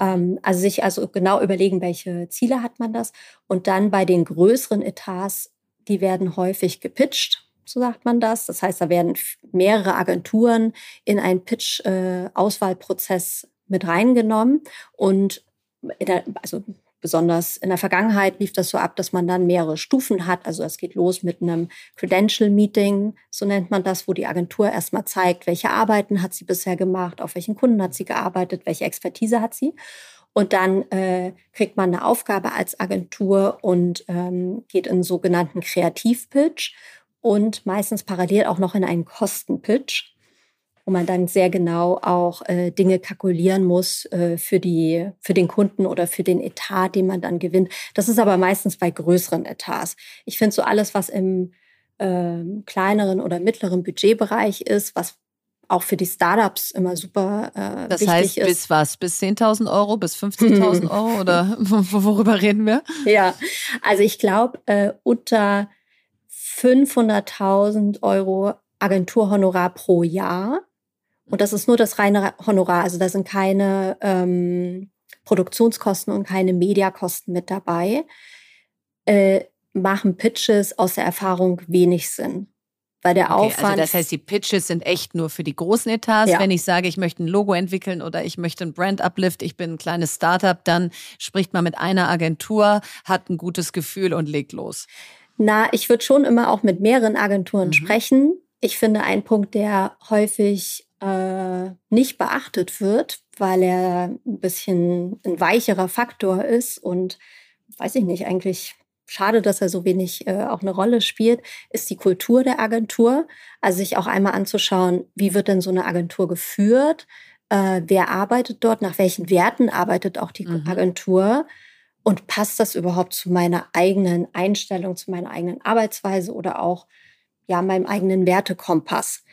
Ähm, also sich also genau überlegen, welche Ziele hat man das. Und dann bei den größeren Etats, die werden häufig gepitcht so sagt man das. Das heißt, da werden mehrere Agenturen in einen Pitch-Auswahlprozess äh, mit reingenommen und der, also Besonders in der Vergangenheit lief das so ab, dass man dann mehrere Stufen hat. Also es geht los mit einem Credential Meeting, so nennt man das, wo die Agentur erstmal zeigt, welche Arbeiten hat sie bisher gemacht, auf welchen Kunden hat sie gearbeitet, welche Expertise hat sie. Und dann äh, kriegt man eine Aufgabe als Agentur und ähm, geht in einen sogenannten Kreativpitch und meistens parallel auch noch in einen Kostenpitch. Wo man dann sehr genau auch äh, Dinge kalkulieren muss äh, für, die, für den Kunden oder für den Etat, den man dann gewinnt. Das ist aber meistens bei größeren Etats. Ich finde so alles, was im äh, kleineren oder mittleren Budgetbereich ist, was auch für die Startups immer super äh, das wichtig heißt, ist. bis was? Bis 10.000 Euro, bis 50.000 Euro oder worüber reden wir? Ja, also ich glaube, äh, unter 500.000 Euro Agenturhonorar pro Jahr. Und das ist nur das reine Honorar. Also da sind keine ähm, Produktionskosten und keine Mediakosten mit dabei. Äh, machen Pitches aus der Erfahrung wenig Sinn. Weil der okay, Aufwand. Also das heißt, die Pitches sind echt nur für die großen Etats. Ja. Wenn ich sage, ich möchte ein Logo entwickeln oder ich möchte ein Brand Uplift, ich bin ein kleines Startup, dann spricht man mit einer Agentur, hat ein gutes Gefühl und legt los. Na, ich würde schon immer auch mit mehreren Agenturen mhm. sprechen. Ich finde, ein Punkt, der häufig äh, nicht beachtet wird, weil er ein bisschen ein weicherer Faktor ist und weiß ich nicht, eigentlich schade, dass er so wenig äh, auch eine Rolle spielt, ist die Kultur der Agentur. Also sich auch einmal anzuschauen, wie wird denn so eine Agentur geführt? Äh, wer arbeitet dort? Nach welchen Werten arbeitet auch die mhm. Agentur? Und passt das überhaupt zu meiner eigenen Einstellung, zu meiner eigenen Arbeitsweise oder auch ja meinem eigenen Wertekompass?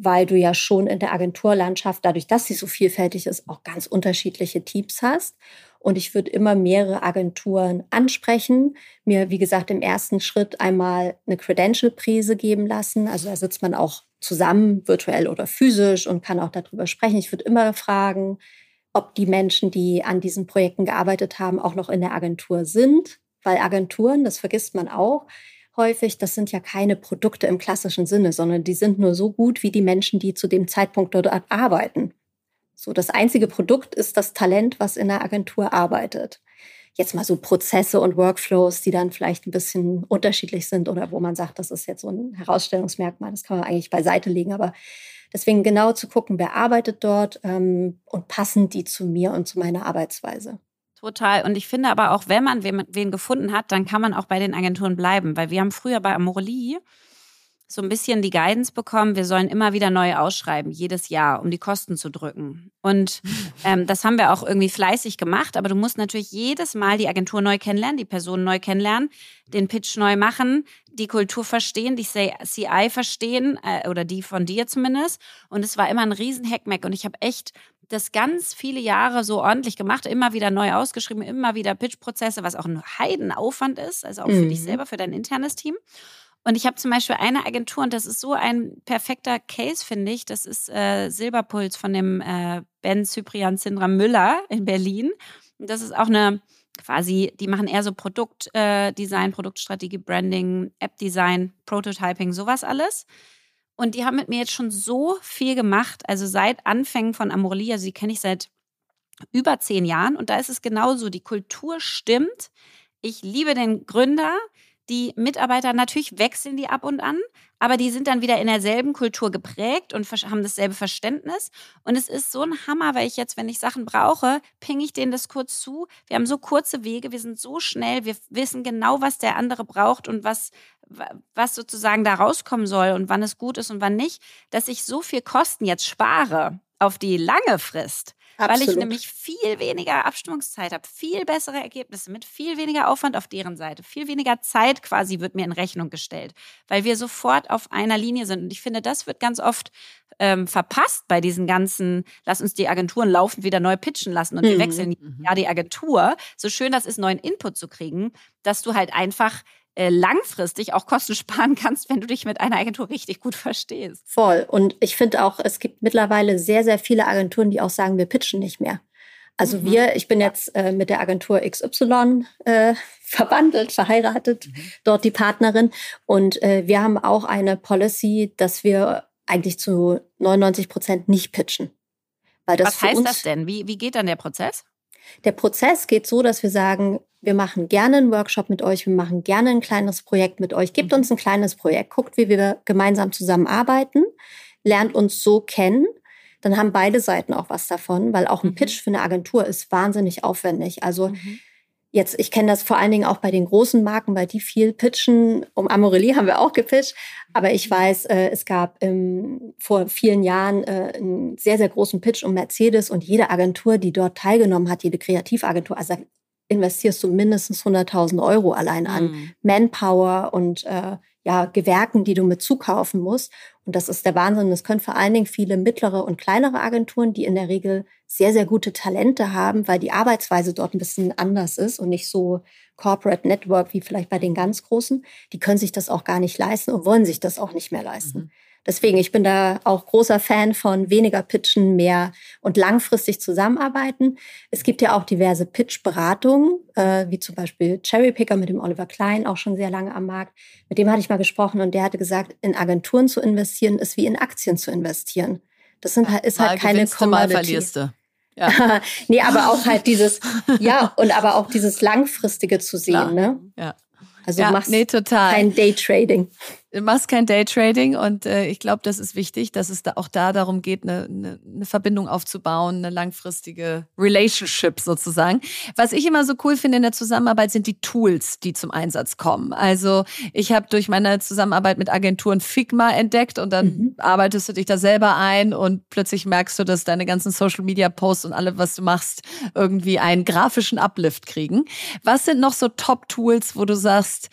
Weil du ja schon in der Agenturlandschaft, dadurch, dass sie so vielfältig ist, auch ganz unterschiedliche Teams hast. Und ich würde immer mehrere Agenturen ansprechen, mir, wie gesagt, im ersten Schritt einmal eine Credential-Prise geben lassen. Also da sitzt man auch zusammen, virtuell oder physisch, und kann auch darüber sprechen. Ich würde immer fragen, ob die Menschen, die an diesen Projekten gearbeitet haben, auch noch in der Agentur sind. Weil Agenturen, das vergisst man auch, häufig, das sind ja keine Produkte im klassischen Sinne, sondern die sind nur so gut wie die Menschen, die zu dem Zeitpunkt dort arbeiten. So, das einzige Produkt ist das Talent, was in der Agentur arbeitet. Jetzt mal so Prozesse und Workflows, die dann vielleicht ein bisschen unterschiedlich sind oder wo man sagt, das ist jetzt so ein Herausstellungsmerkmal, das kann man eigentlich beiseite legen. Aber deswegen genau zu gucken, wer arbeitet dort ähm, und passen die zu mir und zu meiner Arbeitsweise. Total. Und ich finde aber auch, wenn man wen, wen gefunden hat, dann kann man auch bei den Agenturen bleiben. Weil wir haben früher bei Amorelie so ein bisschen die Guidance bekommen, wir sollen immer wieder neu ausschreiben, jedes Jahr, um die Kosten zu drücken. Und ähm, das haben wir auch irgendwie fleißig gemacht, aber du musst natürlich jedes Mal die Agentur neu kennenlernen, die Person neu kennenlernen, den Pitch neu machen, die Kultur verstehen, die CI verstehen äh, oder die von dir zumindest. Und es war immer ein riesen Hackmack und ich habe echt das ganz viele Jahre so ordentlich gemacht, immer wieder neu ausgeschrieben, immer wieder Pitch-Prozesse, was auch ein Heidenaufwand ist, also auch für mhm. dich selber, für dein internes Team. Und ich habe zum Beispiel eine Agentur, und das ist so ein perfekter Case, finde ich. Das ist äh, Silberpuls von dem äh, Ben Cyprian Sindra Müller in Berlin. Und das ist auch eine quasi, die machen eher so Produktdesign, äh, Produktstrategie, Branding, App-Design, Prototyping, sowas alles. Und die haben mit mir jetzt schon so viel gemacht, also seit Anfängen von Amorelie, also die kenne ich seit über zehn Jahren. Und da ist es genauso, die Kultur stimmt. Ich liebe den Gründer. Die Mitarbeiter natürlich wechseln die ab und an, aber die sind dann wieder in derselben Kultur geprägt und haben dasselbe Verständnis. Und es ist so ein Hammer, weil ich jetzt, wenn ich Sachen brauche, pinge ich denen das kurz zu. Wir haben so kurze Wege, wir sind so schnell, wir wissen genau, was der andere braucht und was, was sozusagen da rauskommen soll und wann es gut ist und wann nicht, dass ich so viel Kosten jetzt spare auf die lange Frist. Absolut. Weil ich nämlich viel weniger Abstimmungszeit habe, viel bessere Ergebnisse mit viel weniger Aufwand auf deren Seite, viel weniger Zeit quasi wird mir in Rechnung gestellt, weil wir sofort auf einer Linie sind. Und ich finde, das wird ganz oft ähm, verpasst bei diesen ganzen, lass uns die Agenturen laufen, wieder neu pitchen lassen und mhm. wir wechseln mhm. ja die Agentur. So schön das ist, neuen Input zu kriegen, dass du halt einfach äh, langfristig auch Kosten sparen kannst, wenn du dich mit einer Agentur richtig gut verstehst. Voll. Und ich finde auch, es gibt mittlerweile sehr, sehr viele Agenturen, die auch sagen, wir pitchen nicht mehr. Also mhm. wir, ich bin jetzt äh, mit der Agentur XY äh, verwandelt, verheiratet, mhm. dort die Partnerin. Und äh, wir haben auch eine Policy, dass wir eigentlich zu 99 Prozent nicht pitchen. Weil das Was heißt das denn? Wie, wie geht dann der Prozess? Der Prozess geht so, dass wir sagen, wir machen gerne einen Workshop mit euch, wir machen gerne ein kleines Projekt mit euch. Gebt uns ein kleines Projekt, guckt, wie wir gemeinsam zusammenarbeiten, lernt uns so kennen. Dann haben beide Seiten auch was davon, weil auch ein mhm. Pitch für eine Agentur ist wahnsinnig aufwendig. Also mhm. Jetzt, ich kenne das vor allen Dingen auch bei den großen Marken, weil die viel pitchen. Um Amorelie haben wir auch gepitcht. Aber ich weiß, äh, es gab ähm, vor vielen Jahren äh, einen sehr, sehr großen Pitch um Mercedes und jede Agentur, die dort teilgenommen hat, jede Kreativagentur, also investierst du mindestens 100.000 Euro allein an mhm. Manpower und äh, ja, Gewerken, die du mit zukaufen musst. Und das ist der Wahnsinn. Das können vor allen Dingen viele mittlere und kleinere Agenturen, die in der Regel sehr, sehr gute Talente haben, weil die Arbeitsweise dort ein bisschen anders ist und nicht so Corporate Network wie vielleicht bei den ganz Großen. Die können sich das auch gar nicht leisten und wollen sich das auch nicht mehr leisten. Mhm. Deswegen, ich bin da auch großer Fan von weniger pitchen, mehr und langfristig zusammenarbeiten. Es gibt ja auch diverse Pitch-Beratungen, äh, wie zum Beispiel Cherry Picker mit dem Oliver Klein, auch schon sehr lange am Markt. Mit dem hatte ich mal gesprochen und der hatte gesagt, in Agenturen zu investieren ist wie in Aktien zu investieren. Das sind, halt, ist halt keine Commodity. Mal verlierst du. Ja. nee, aber auch halt dieses, ja, und aber auch dieses Langfristige zu sehen, Klar. ne? Ja. Also ja, machst nee, total. kein Daytrading. Du machst kein Daytrading und äh, ich glaube, das ist wichtig, dass es da auch da darum geht, eine, eine, eine Verbindung aufzubauen, eine langfristige Relationship sozusagen. Was ich immer so cool finde in der Zusammenarbeit sind die Tools, die zum Einsatz kommen. Also ich habe durch meine Zusammenarbeit mit Agenturen Figma entdeckt und dann mhm. arbeitest du dich da selber ein und plötzlich merkst du, dass deine ganzen Social Media Posts und alles, was du machst, irgendwie einen grafischen Uplift kriegen. Was sind noch so Top-Tools, wo du sagst,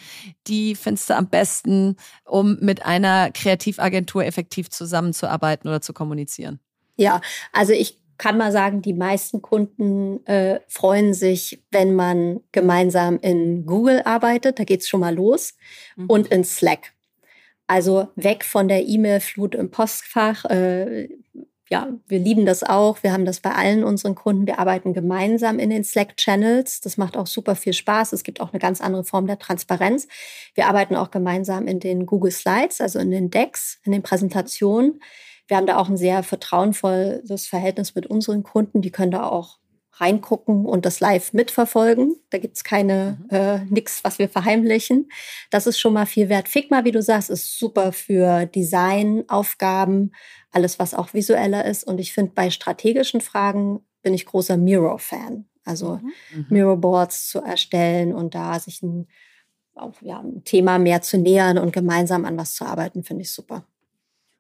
die findest du am besten? Um mit einer Kreativagentur effektiv zusammenzuarbeiten oder zu kommunizieren? Ja, also ich kann mal sagen, die meisten Kunden äh, freuen sich, wenn man gemeinsam in Google arbeitet. Da geht es schon mal los. Mhm. Und in Slack. Also weg von der E-Mail-Flut im Postfach. Äh, ja, wir lieben das auch. Wir haben das bei allen unseren Kunden. Wir arbeiten gemeinsam in den Slack-Channels. Das macht auch super viel Spaß. Es gibt auch eine ganz andere Form der Transparenz. Wir arbeiten auch gemeinsam in den Google Slides, also in den Decks, in den Präsentationen. Wir haben da auch ein sehr vertrauenvolles Verhältnis mit unseren Kunden. Die können da auch reingucken und das live mitverfolgen. Da gibt's keine mhm. äh, nix, was wir verheimlichen. Das ist schon mal viel wert. Figma, wie du sagst, ist super für Designaufgaben, alles, was auch visueller ist. Und ich finde, bei strategischen Fragen bin ich großer Miro-Fan. Also mhm. mhm. Miro-Boards zu erstellen und da sich ein, auf, ja, ein Thema mehr zu nähern und gemeinsam an was zu arbeiten, finde ich super.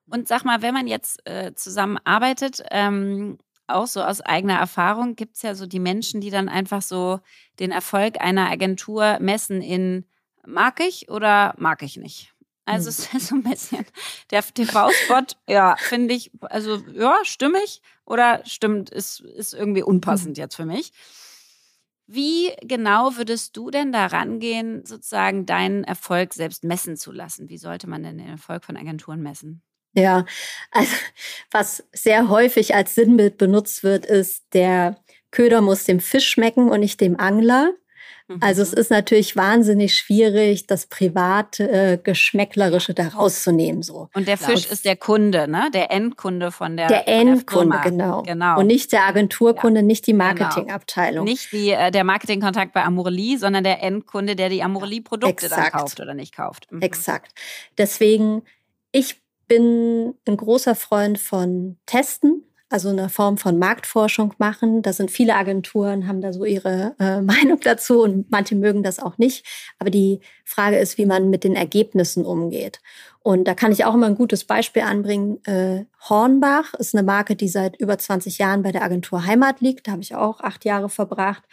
Und sag mal, wenn man jetzt äh, zusammenarbeitet, ähm, auch so aus eigener Erfahrung gibt es ja so die Menschen, die dann einfach so den Erfolg einer Agentur messen in mag ich oder mag ich nicht. Also hm. es ist so ein bisschen der TV-Spot, ja, finde ich, also ja, stimmig oder stimmt, ist, ist irgendwie unpassend hm. jetzt für mich. Wie genau würdest du denn da rangehen, sozusagen deinen Erfolg selbst messen zu lassen? Wie sollte man denn den Erfolg von Agenturen messen? Ja, also was sehr häufig als Sinnbild benutzt wird, ist, der Köder muss dem Fisch schmecken und nicht dem Angler. Also es mhm. ist natürlich wahnsinnig schwierig, das private äh, Geschmäcklerische da rauszunehmen. So. Und der Fisch ist der Kunde, ne? Der Endkunde von der Der Endkunde, der genau. genau. Und nicht der Agenturkunde, ja. nicht die genau. Marketingabteilung. Genau. Nicht die, äh, der Marketingkontakt bei Amorelie, sondern der Endkunde, der die Amorelie-Produkte dann kauft oder nicht kauft. Mhm. Exakt. Deswegen, ich bin ein großer Freund von Testen, also eine Form von Marktforschung machen. Da sind viele Agenturen, haben da so ihre äh, Meinung dazu und manche mögen das auch nicht. Aber die Frage ist, wie man mit den Ergebnissen umgeht. Und da kann ich auch immer ein gutes Beispiel anbringen. Äh, Hornbach ist eine Marke, die seit über 20 Jahren bei der Agentur Heimat liegt. Da habe ich auch acht Jahre verbracht.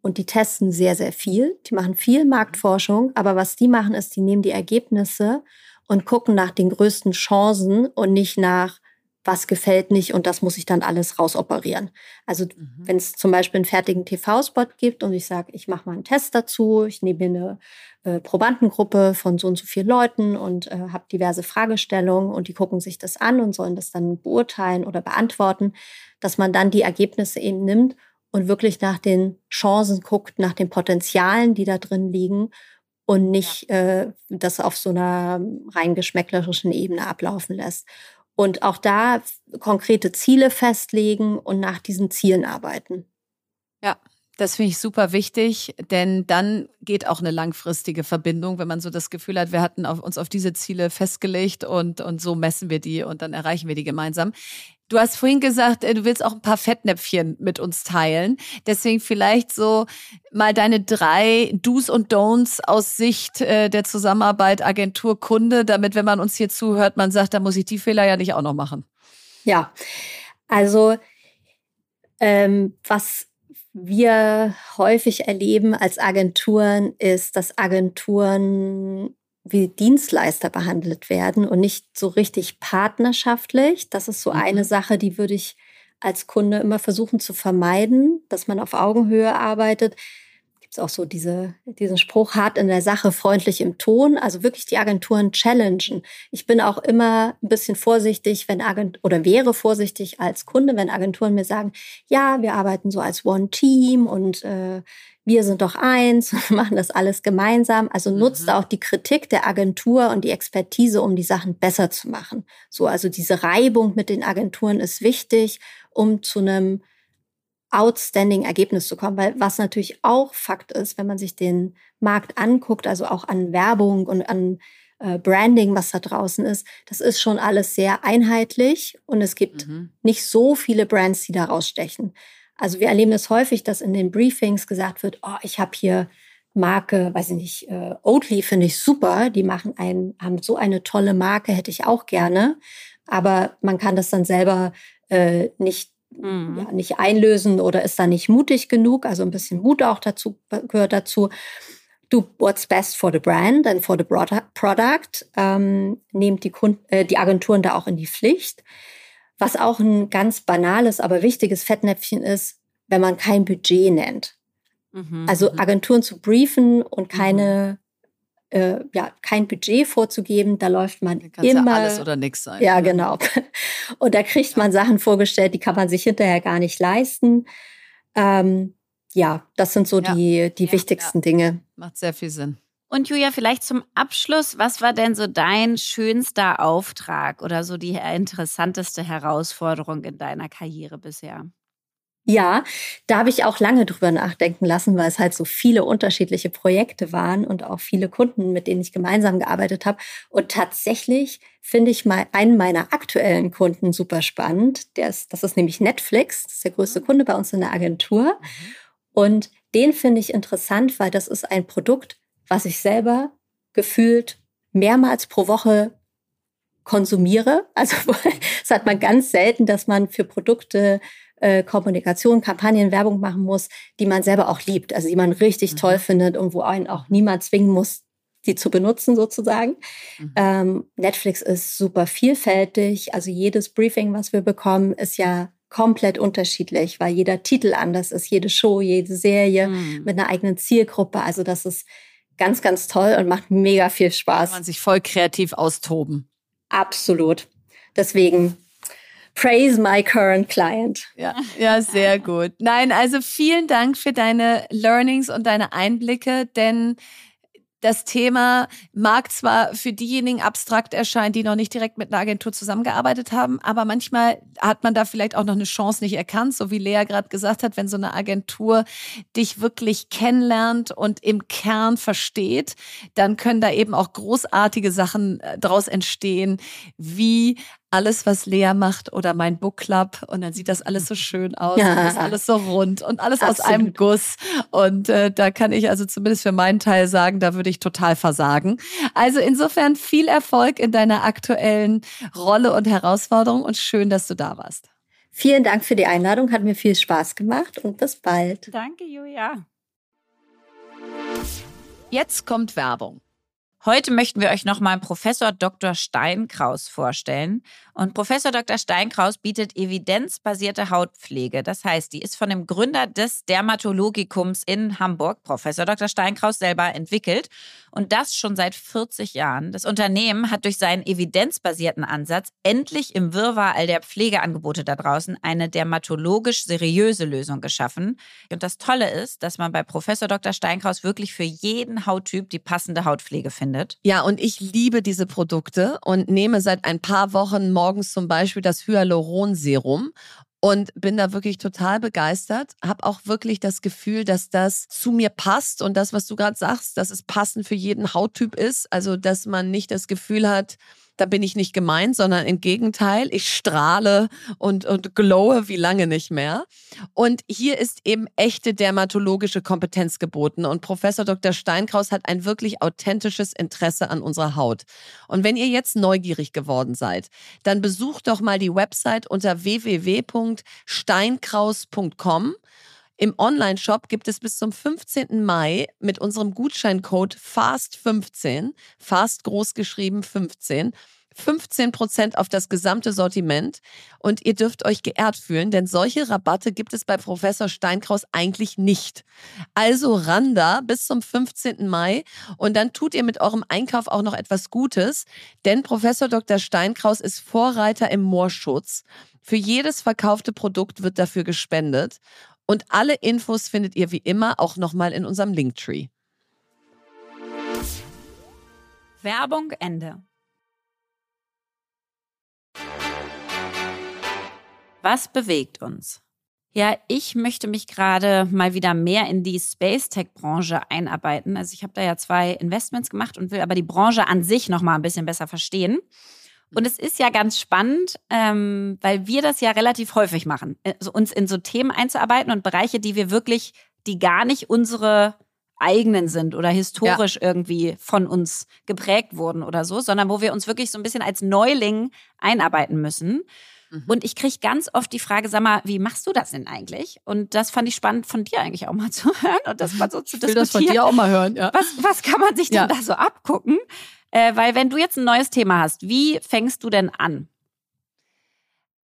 Und die testen sehr, sehr viel. Die machen viel Marktforschung. Aber was die machen, ist, die nehmen die Ergebnisse und gucken nach den größten Chancen und nicht nach, was gefällt nicht und das muss ich dann alles rausoperieren. Also mhm. wenn es zum Beispiel einen fertigen TV-Spot gibt und ich sage, ich mache mal einen Test dazu, ich nehme mir eine äh, Probandengruppe von so und so vier Leuten und äh, habe diverse Fragestellungen und die gucken sich das an und sollen das dann beurteilen oder beantworten, dass man dann die Ergebnisse eben nimmt und wirklich nach den Chancen guckt, nach den Potenzialen, die da drin liegen und nicht äh, das auf so einer rein geschmäcklerischen Ebene ablaufen lässt. Und auch da konkrete Ziele festlegen und nach diesen Zielen arbeiten. Ja, das finde ich super wichtig, denn dann geht auch eine langfristige Verbindung, wenn man so das Gefühl hat, wir hatten auf, uns auf diese Ziele festgelegt und, und so messen wir die und dann erreichen wir die gemeinsam. Du hast vorhin gesagt, äh, du willst auch ein paar Fettnäpfchen mit uns teilen. Deswegen vielleicht so mal deine drei Do's und Don'ts aus Sicht äh, der Zusammenarbeit Agentur Kunde, damit, wenn man uns hier zuhört, man sagt, da muss ich die Fehler ja nicht auch noch machen. Ja, also ähm, was wir häufig erleben als Agenturen, ist, dass Agenturen wie Dienstleister behandelt werden und nicht so richtig partnerschaftlich. Das ist so mhm. eine Sache, die würde ich als Kunde immer versuchen zu vermeiden, dass man auf Augenhöhe arbeitet gibt es auch so diese, diesen Spruch, hart in der Sache, freundlich im Ton. Also wirklich die Agenturen challengen. Ich bin auch immer ein bisschen vorsichtig, wenn Agent oder wäre vorsichtig als Kunde, wenn Agenturen mir sagen, ja, wir arbeiten so als One Team und äh, wir sind doch eins und machen das alles gemeinsam. Also nutzt mhm. auch die Kritik der Agentur und die Expertise, um die Sachen besser zu machen. So, also diese Reibung mit den Agenturen ist wichtig, um zu einem outstanding Ergebnis zu kommen, weil was natürlich auch Fakt ist, wenn man sich den Markt anguckt, also auch an Werbung und an äh, Branding, was da draußen ist, das ist schon alles sehr einheitlich und es gibt mhm. nicht so viele Brands, die da rausstechen. Also wir erleben es häufig, dass in den Briefings gesagt wird, oh, ich habe hier Marke, weiß ich nicht, äh, Oatly finde ich super, die machen ein, haben so eine tolle Marke, hätte ich auch gerne, aber man kann das dann selber äh, nicht mhm. ja, nicht einlösen oder ist da nicht mutig genug. Also ein bisschen Mut auch dazu gehört dazu. Do what's best for the brand and for the product. Ähm, nehmt die, Kunden, äh, die Agenturen da auch in die Pflicht. Was auch ein ganz banales, aber wichtiges Fettnäpfchen ist, wenn man kein Budget nennt. Mhm. Also mhm. Agenturen zu briefen und keine äh, ja, kein Budget vorzugeben. Da läuft man immer. Ja alles oder nichts sein. Ja, genau. Und da kriegt man Sachen vorgestellt, die kann man sich hinterher gar nicht leisten. Ähm, ja, das sind so die, die wichtigsten Dinge. Macht sehr viel Sinn. Und Julia, vielleicht zum Abschluss, was war denn so dein schönster Auftrag oder so die interessanteste Herausforderung in deiner Karriere bisher? Ja, da habe ich auch lange drüber nachdenken lassen, weil es halt so viele unterschiedliche Projekte waren und auch viele Kunden, mit denen ich gemeinsam gearbeitet habe. Und tatsächlich finde ich mal einen meiner aktuellen Kunden super spannend. Der ist, das ist nämlich Netflix, das ist der größte mhm. Kunde bei uns in der Agentur. Mhm. Und den finde ich interessant, weil das ist ein Produkt, was ich selber gefühlt mehrmals pro Woche konsumiere. Also es hat man ganz selten, dass man für Produkte äh, Kommunikation, Kampagnen, Werbung machen muss, die man selber auch liebt, also die man richtig mhm. toll findet und wo einen auch niemand zwingen muss, die zu benutzen sozusagen. Mhm. Ähm, Netflix ist super vielfältig, also jedes Briefing, was wir bekommen, ist ja komplett unterschiedlich, weil jeder Titel anders ist, jede Show, jede Serie mhm. mit einer eigenen Zielgruppe. Also das ist ganz, ganz toll und macht mega viel Spaß. Kann man sich voll kreativ austoben. Absolut. Deswegen praise my current client. Ja, ja, sehr gut. Nein, also vielen Dank für deine Learnings und deine Einblicke, denn das Thema mag zwar für diejenigen abstrakt erscheinen, die noch nicht direkt mit einer Agentur zusammengearbeitet haben, aber manchmal hat man da vielleicht auch noch eine Chance nicht erkannt, so wie Lea gerade gesagt hat, wenn so eine Agentur dich wirklich kennenlernt und im Kern versteht, dann können da eben auch großartige Sachen äh, daraus entstehen, wie alles, was Lea macht oder mein Book Club und dann sieht das alles so schön aus, ja. ist alles so rund und alles Absolut. aus einem Guss und äh, da kann ich also zumindest für meinen Teil sagen, da würde ich total versagen. Also insofern viel Erfolg in deiner aktuellen Rolle und Herausforderung und schön, dass du da warst. Vielen Dank für die Einladung, hat mir viel Spaß gemacht und bis bald. Danke, Julia. Jetzt kommt Werbung. Heute möchten wir euch nochmal Professor Dr. Steinkraus vorstellen. Und Professor Dr. Steinkraus bietet evidenzbasierte Hautpflege. Das heißt, die ist von dem Gründer des Dermatologikums in Hamburg, Professor Dr. Steinkraus, selber entwickelt. Und das schon seit 40 Jahren. Das Unternehmen hat durch seinen evidenzbasierten Ansatz endlich im Wirrwarr all der Pflegeangebote da draußen eine dermatologisch seriöse Lösung geschaffen. Und das Tolle ist, dass man bei Professor Dr. Steinkraus wirklich für jeden Hauttyp die passende Hautpflege findet. Ja, und ich liebe diese Produkte und nehme seit ein paar Wochen morgens zum Beispiel das Hyaluronserum und bin da wirklich total begeistert. Habe auch wirklich das Gefühl, dass das zu mir passt und das, was du gerade sagst, dass es passend für jeden Hauttyp ist. Also, dass man nicht das Gefühl hat, da bin ich nicht gemeint, sondern im Gegenteil, ich strahle und, und glowe wie lange nicht mehr. Und hier ist eben echte dermatologische Kompetenz geboten. Und Professor Dr. Steinkraus hat ein wirklich authentisches Interesse an unserer Haut. Und wenn ihr jetzt neugierig geworden seid, dann besucht doch mal die Website unter www.steinkraus.com. Im Online-Shop gibt es bis zum 15. Mai mit unserem Gutscheincode FAST15, FAST groß geschrieben 15, 15% auf das gesamte Sortiment und ihr dürft euch geehrt fühlen, denn solche Rabatte gibt es bei Professor Steinkraus eigentlich nicht. Also ran da bis zum 15. Mai und dann tut ihr mit eurem Einkauf auch noch etwas Gutes, denn Professor Dr. Steinkraus ist Vorreiter im Moorschutz. Für jedes verkaufte Produkt wird dafür gespendet und alle Infos findet ihr wie immer auch nochmal in unserem Linktree. Werbung Ende. Was bewegt uns? Ja, ich möchte mich gerade mal wieder mehr in die Space Tech Branche einarbeiten. Also ich habe da ja zwei Investments gemacht und will aber die Branche an sich noch mal ein bisschen besser verstehen. Und es ist ja ganz spannend, ähm, weil wir das ja relativ häufig machen, also uns in so Themen einzuarbeiten und Bereiche, die wir wirklich, die gar nicht unsere eigenen sind oder historisch ja. irgendwie von uns geprägt wurden oder so, sondern wo wir uns wirklich so ein bisschen als Neuling einarbeiten müssen. Mhm. Und ich kriege ganz oft die Frage, sag mal, wie machst du das denn eigentlich? Und das fand ich spannend von dir eigentlich auch mal zu hören und das mal so zu ich will das von dir auch mal hören, ja. Was, was kann man sich denn ja. da so abgucken? Äh, weil wenn du jetzt ein neues Thema hast, wie fängst du denn an?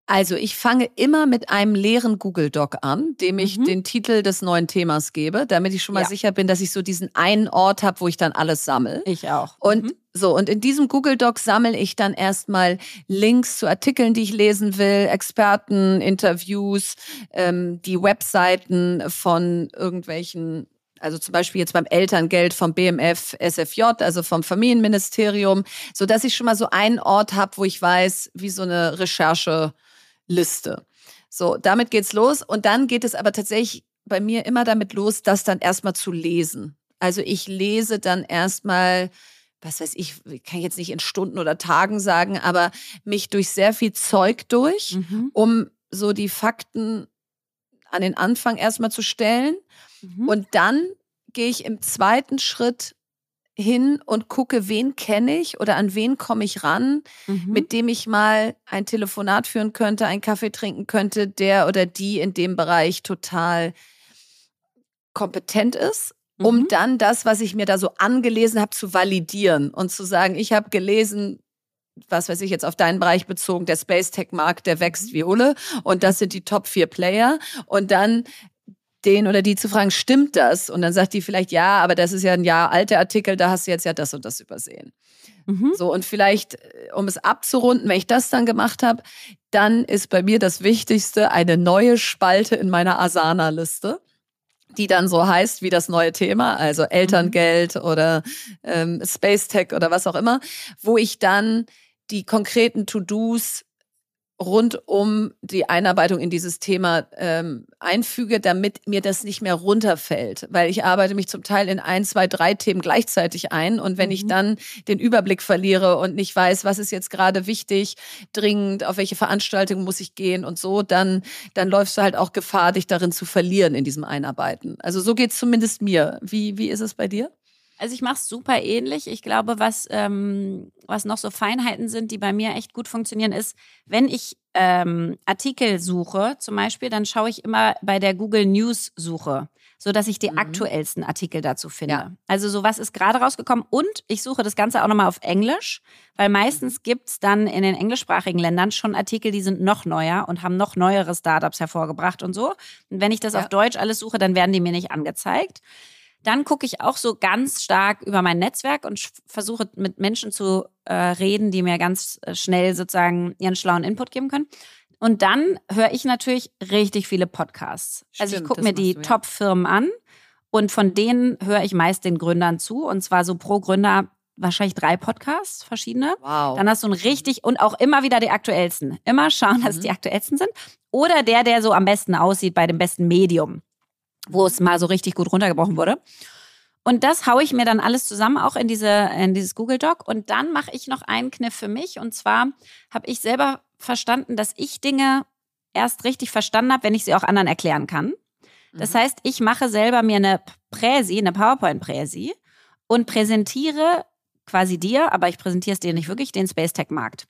Also ich fange immer mit einem leeren Google Doc an, dem ich mhm. den Titel des neuen Themas gebe, damit ich schon mal ja. sicher bin, dass ich so diesen einen Ort habe, wo ich dann alles sammle. Ich auch. Und mhm. so, und in diesem Google Doc sammle ich dann erstmal Links zu Artikeln, die ich lesen will, Experten, Interviews, ähm, die Webseiten von irgendwelchen also zum Beispiel jetzt beim Elterngeld vom BMF SFJ, also vom Familienministerium, so dass ich schon mal so einen Ort habe, wo ich weiß, wie so eine Rechercheliste. So, damit geht's los und dann geht es aber tatsächlich bei mir immer damit los, das dann erstmal zu lesen. Also ich lese dann erstmal was weiß ich, kann ich jetzt nicht in Stunden oder Tagen sagen, aber mich durch sehr viel Zeug durch, mhm. um so die Fakten an den Anfang erstmal zu stellen Mhm. Und dann gehe ich im zweiten Schritt hin und gucke, wen kenne ich oder an wen komme ich ran, mhm. mit dem ich mal ein Telefonat führen könnte, einen Kaffee trinken könnte, der oder die in dem Bereich total kompetent ist, um mhm. dann das, was ich mir da so angelesen habe, zu validieren und zu sagen, ich habe gelesen, was weiß ich jetzt auf deinen Bereich bezogen, der Space Tech Markt, der wächst mhm. wie Ulle und das sind die Top vier Player und dann den oder die zu fragen, stimmt das? Und dann sagt die vielleicht, ja, aber das ist ja ein Jahr alter Artikel, da hast du jetzt ja das und das übersehen. Mhm. So, und vielleicht, äh, um es abzurunden, wenn ich das dann gemacht habe, dann ist bei mir das Wichtigste eine neue Spalte in meiner Asana-Liste die dann so heißt wie das neue Thema, also Elterngeld mhm. oder ähm, Space Tech oder was auch immer, wo ich dann die konkreten To-Dos rund um die Einarbeitung in dieses Thema ähm, einfüge, damit mir das nicht mehr runterfällt. Weil ich arbeite mich zum Teil in ein, zwei, drei Themen gleichzeitig ein. Und wenn mhm. ich dann den Überblick verliere und nicht weiß, was ist jetzt gerade wichtig, dringend, auf welche Veranstaltung muss ich gehen und so, dann, dann läufst du halt auch Gefahr, dich darin zu verlieren in diesem Einarbeiten. Also so geht's zumindest mir. Wie, wie ist es bei dir? Also ich mache es super ähnlich. Ich glaube, was, ähm, was noch so Feinheiten sind, die bei mir echt gut funktionieren, ist, wenn ich ähm, Artikel suche, zum Beispiel, dann schaue ich immer bei der Google News Suche, so dass ich die mhm. aktuellsten Artikel dazu finde. Ja. Also so was ist gerade rausgekommen und ich suche das Ganze auch nochmal auf Englisch, weil meistens mhm. gibt's dann in den englischsprachigen Ländern schon Artikel, die sind noch neuer und haben noch neuere Startups hervorgebracht und so. Und wenn ich das ja. auf Deutsch alles suche, dann werden die mir nicht angezeigt. Dann gucke ich auch so ganz stark über mein Netzwerk und versuche mit Menschen zu äh, reden, die mir ganz äh, schnell sozusagen ihren schlauen Input geben können. Und dann höre ich natürlich richtig viele Podcasts. Stimmt, also ich gucke mir die ja. Top-Firmen an und von denen höre ich meist den Gründern zu. Und zwar so pro Gründer wahrscheinlich drei Podcasts, verschiedene. Wow. Dann hast du ein richtig und auch immer wieder die aktuellsten. Immer schauen, dass mhm. es die aktuellsten sind. Oder der, der so am besten aussieht bei dem besten Medium wo es mal so richtig gut runtergebrochen wurde. Und das haue ich mir dann alles zusammen, auch in, diese, in dieses Google Doc. Und dann mache ich noch einen Kniff für mich. Und zwar habe ich selber verstanden, dass ich Dinge erst richtig verstanden habe, wenn ich sie auch anderen erklären kann. Das mhm. heißt, ich mache selber mir eine Präsi, eine PowerPoint-Präsi und präsentiere quasi dir, aber ich präsentiere es dir nicht wirklich, den Space Tech Markt.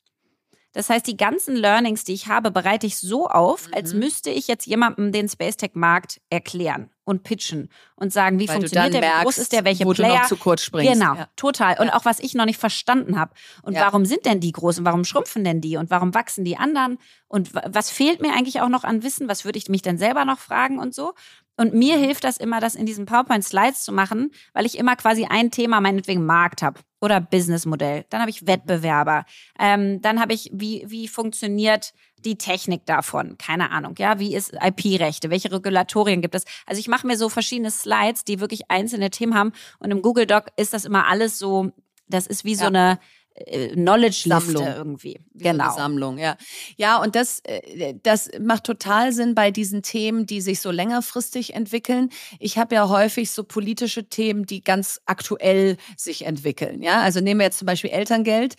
Das heißt, die ganzen Learnings, die ich habe, bereite ich so auf, als mhm. müsste ich jetzt jemandem den Space Tech Markt erklären und pitchen und sagen, wie Weil funktioniert der, merkst, wie groß ist der, welche wo Player. Du noch zu kurz springst. Genau, ja. total. Und ja. auch was ich noch nicht verstanden habe. Und ja. warum sind denn die groß und warum schrumpfen denn die und warum wachsen die anderen? Und was fehlt mir eigentlich auch noch an Wissen? Was würde ich mich denn selber noch fragen und so? Und mir hilft das immer, das in diesen PowerPoint-Slides zu machen, weil ich immer quasi ein Thema, meinetwegen Markt habe oder Businessmodell. Dann habe ich Wettbewerber. Ähm, dann habe ich, wie, wie funktioniert die Technik davon? Keine Ahnung. Ja, wie ist IP-Rechte? Welche Regulatorien gibt es? Also ich mache mir so verschiedene Slides, die wirklich einzelne Themen haben. Und im Google Doc ist das immer alles so, das ist wie so eine äh, Knowledge-Sammlung irgendwie. Genau. Sammlung, ja. Ja, und das, äh, das macht total Sinn bei diesen Themen, die sich so längerfristig entwickeln. Ich habe ja häufig so politische Themen, die ganz aktuell sich entwickeln. Ja, also nehmen wir jetzt zum Beispiel Elterngeld.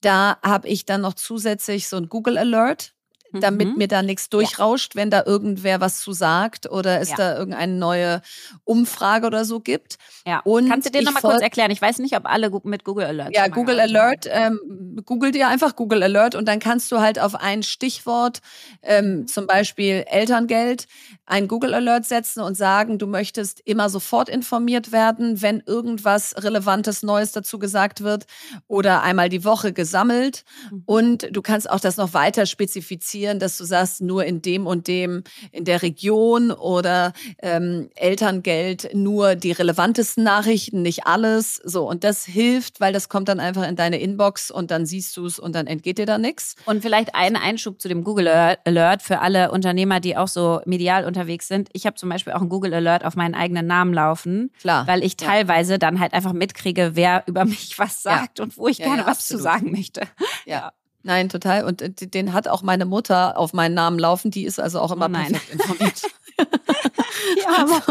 Da habe ich dann noch zusätzlich so ein Google Alert damit mhm. mir da nichts durchrauscht, wenn da irgendwer was zu sagt oder es ja. da irgendeine neue Umfrage oder so gibt. Ja. Und Kannst du dir nochmal kurz erklären? Ich weiß nicht, ob alle mit Google Alert. Ja, Google Alert, ähm, google dir einfach Google Alert und dann kannst du halt auf ein Stichwort, ähm, zum Beispiel Elterngeld, ein Google Alert setzen und sagen, du möchtest immer sofort informiert werden, wenn irgendwas Relevantes Neues dazu gesagt wird oder einmal die Woche gesammelt. Mhm. Und du kannst auch das noch weiter spezifizieren, dass du sagst, nur in dem und dem, in der Region oder ähm, Elterngeld nur die relevantesten Nachrichten, nicht alles. So, und das hilft, weil das kommt dann einfach in deine Inbox und dann siehst du es und dann entgeht dir da nichts. Und vielleicht ein Einschub zu dem Google Alert für alle Unternehmer, die auch so medial unter unterwegs sind. Ich habe zum Beispiel auch einen Google Alert auf meinen eigenen Namen laufen, Klar. weil ich teilweise ja. dann halt einfach mitkriege, wer über mich was sagt ja. und wo ich ja, gerne was absolut. zu sagen möchte. Ja. Nein, total. Und äh, den hat auch meine Mutter auf meinen Namen laufen. Die ist also auch immer oh perfekt informiert. die Arme.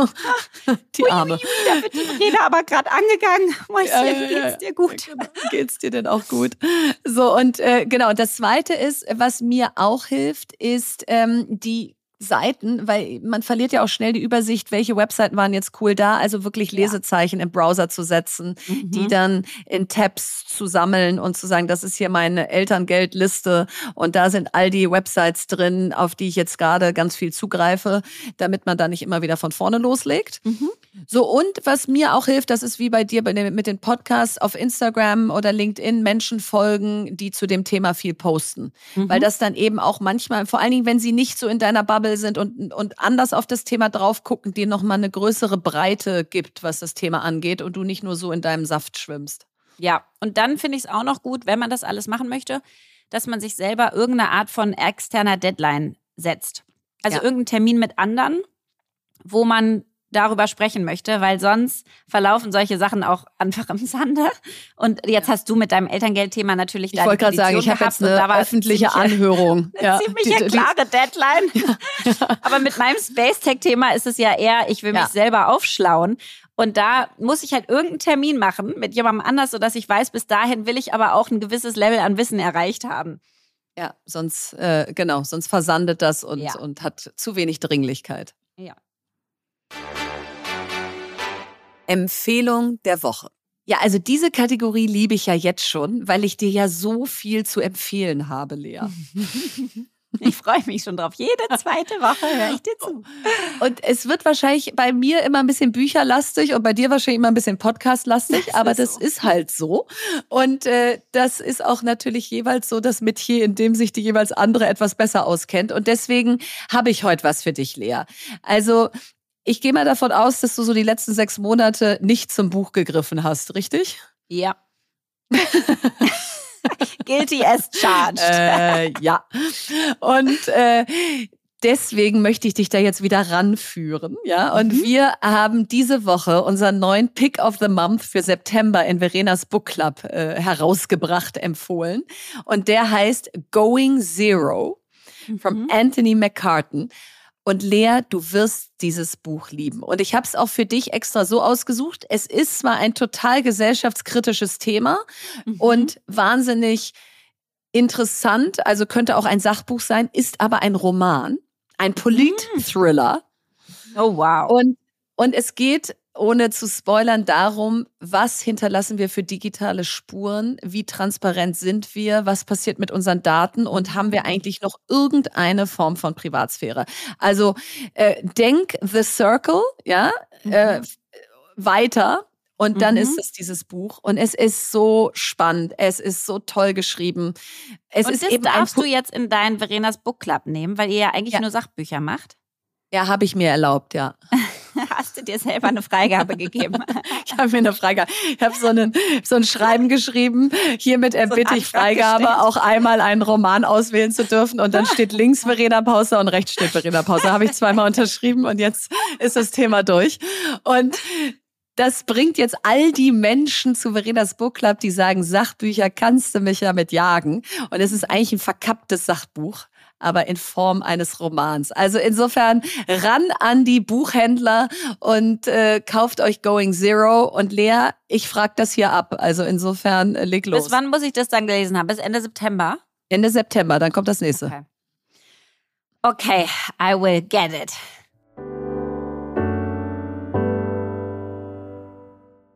Die ui, Arme. Ui, ui, da wird die Rede aber gerade angegangen. Mäuschen, ja, ja, geht's dir gut? Genau. Geht's dir denn auch gut? So, und äh, genau, das Zweite ist, was mir auch hilft, ist ähm, die Seiten, weil man verliert ja auch schnell die Übersicht, welche Webseiten waren jetzt cool da. Also wirklich Lesezeichen ja. im Browser zu setzen, mhm. die dann in Tabs zu sammeln und zu sagen, das ist hier meine Elterngeldliste und da sind all die Websites drin, auf die ich jetzt gerade ganz viel zugreife, damit man da nicht immer wieder von vorne loslegt. Mhm. So, und was mir auch hilft, das ist wie bei dir mit den Podcasts auf Instagram oder LinkedIn Menschen folgen, die zu dem Thema viel posten. Mhm. Weil das dann eben auch manchmal, vor allen Dingen, wenn sie nicht so in deiner Bubble Bubble sind und, und anders auf das Thema drauf gucken, dir nochmal eine größere Breite gibt, was das Thema angeht und du nicht nur so in deinem Saft schwimmst. Ja, und dann finde ich es auch noch gut, wenn man das alles machen möchte, dass man sich selber irgendeine Art von externer Deadline setzt. Also ja. irgendeinen Termin mit anderen, wo man darüber sprechen möchte, weil sonst verlaufen solche Sachen auch einfach im Sande. Und jetzt hast du mit deinem Elterngeldthema natürlich Ich wollte gerade sagen, ich habe jetzt eine öffentliche Anhörung. Eine ja. ziemlich die, klare Deadline. Ja. Aber mit meinem Space Tech Thema ist es ja eher, ich will mich selber aufschlauen. Und da muss ich halt irgendeinen Termin machen mit jemandem anders, sodass ich weiß, bis dahin will ich aber auch ein gewisses Level an Wissen erreicht haben. Ja, sonst, äh, genau, sonst versandet das und, ja. und hat zu wenig Dringlichkeit. Ja. Empfehlung der Woche. Ja, also diese Kategorie liebe ich ja jetzt schon, weil ich dir ja so viel zu empfehlen habe, Lea. Ich freue mich schon drauf. Jede zweite Woche höre ich dir zu. Und es wird wahrscheinlich bei mir immer ein bisschen bücherlastig und bei dir wahrscheinlich immer ein bisschen podcastlastig, aber das so. ist halt so. Und äh, das ist auch natürlich jeweils so das Metier, in dem sich die jeweils andere etwas besser auskennt. Und deswegen habe ich heute was für dich, Lea. Also ich gehe mal davon aus, dass du so die letzten sechs Monate nicht zum Buch gegriffen hast, richtig? Ja. Guilty as charged. Äh, ja. Und äh, deswegen möchte ich dich da jetzt wieder ranführen, ja. Und mhm. wir haben diese Woche unseren neuen Pick of the Month für September in Verenas Book Club äh, herausgebracht, empfohlen. Und der heißt Going Zero mhm. from Anthony McCartan. Und Lea, du wirst dieses Buch lieben. Und ich habe es auch für dich extra so ausgesucht. Es ist zwar ein total gesellschaftskritisches Thema mhm. und wahnsinnig interessant, also könnte auch ein Sachbuch sein, ist aber ein Roman, ein Polit-Thriller. Oh wow. Und, und es geht ohne zu spoilern, darum, was hinterlassen wir für digitale Spuren, wie transparent sind wir, was passiert mit unseren Daten und haben wir eigentlich noch irgendeine Form von Privatsphäre? Also äh, denk The Circle, ja, mhm. äh, weiter. Und dann mhm. ist es dieses Buch. Und es ist so spannend. Es ist so toll geschrieben. Es und ist das eben darfst du jetzt in deinen Verenas Book Club nehmen, weil ihr ja eigentlich ja. nur Sachbücher macht. Ja, habe ich mir erlaubt, ja. Hast du dir selber eine Freigabe gegeben? ich habe mir eine Freigabe. Ich habe so, einen, so ein Schreiben geschrieben. Hiermit erbitte so ich Freigabe, gestellt. auch einmal einen Roman auswählen zu dürfen. Und dann steht links Verena Pause und rechts steht Verena Pause. Habe ich zweimal unterschrieben und jetzt ist das Thema durch. Und das bringt jetzt all die Menschen zu Verenas Book Club, die sagen, Sachbücher kannst du mich ja mit jagen. Und es ist eigentlich ein verkapptes Sachbuch aber in Form eines Romans. Also insofern ran an die Buchhändler und äh, kauft euch Going Zero. Und Lea, ich frage das hier ab. Also insofern äh, leg los. Bis wann muss ich das dann gelesen haben? Bis Ende September? Ende September, dann kommt das nächste. Okay, okay I will get it.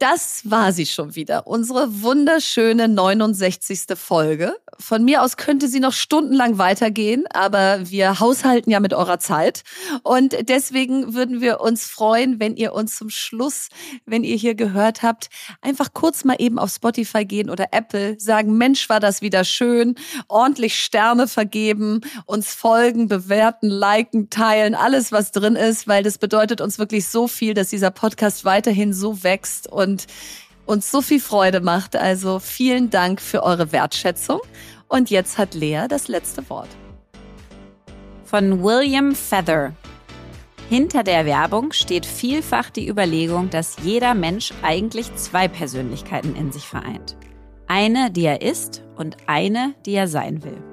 Das war sie schon wieder, unsere wunderschöne 69. Folge. Von mir aus könnte sie noch stundenlang weitergehen, aber wir haushalten ja mit eurer Zeit. Und deswegen würden wir uns freuen, wenn ihr uns zum Schluss, wenn ihr hier gehört habt, einfach kurz mal eben auf Spotify gehen oder Apple, sagen, Mensch, war das wieder schön, ordentlich Sterne vergeben, uns folgen, bewerten, liken, teilen, alles, was drin ist, weil das bedeutet uns wirklich so viel, dass dieser Podcast weiterhin so wächst und und uns so viel Freude macht. Also vielen Dank für eure Wertschätzung. Und jetzt hat Lea das letzte Wort. Von William Feather. Hinter der Werbung steht vielfach die Überlegung, dass jeder Mensch eigentlich zwei Persönlichkeiten in sich vereint. Eine, die er ist und eine, die er sein will.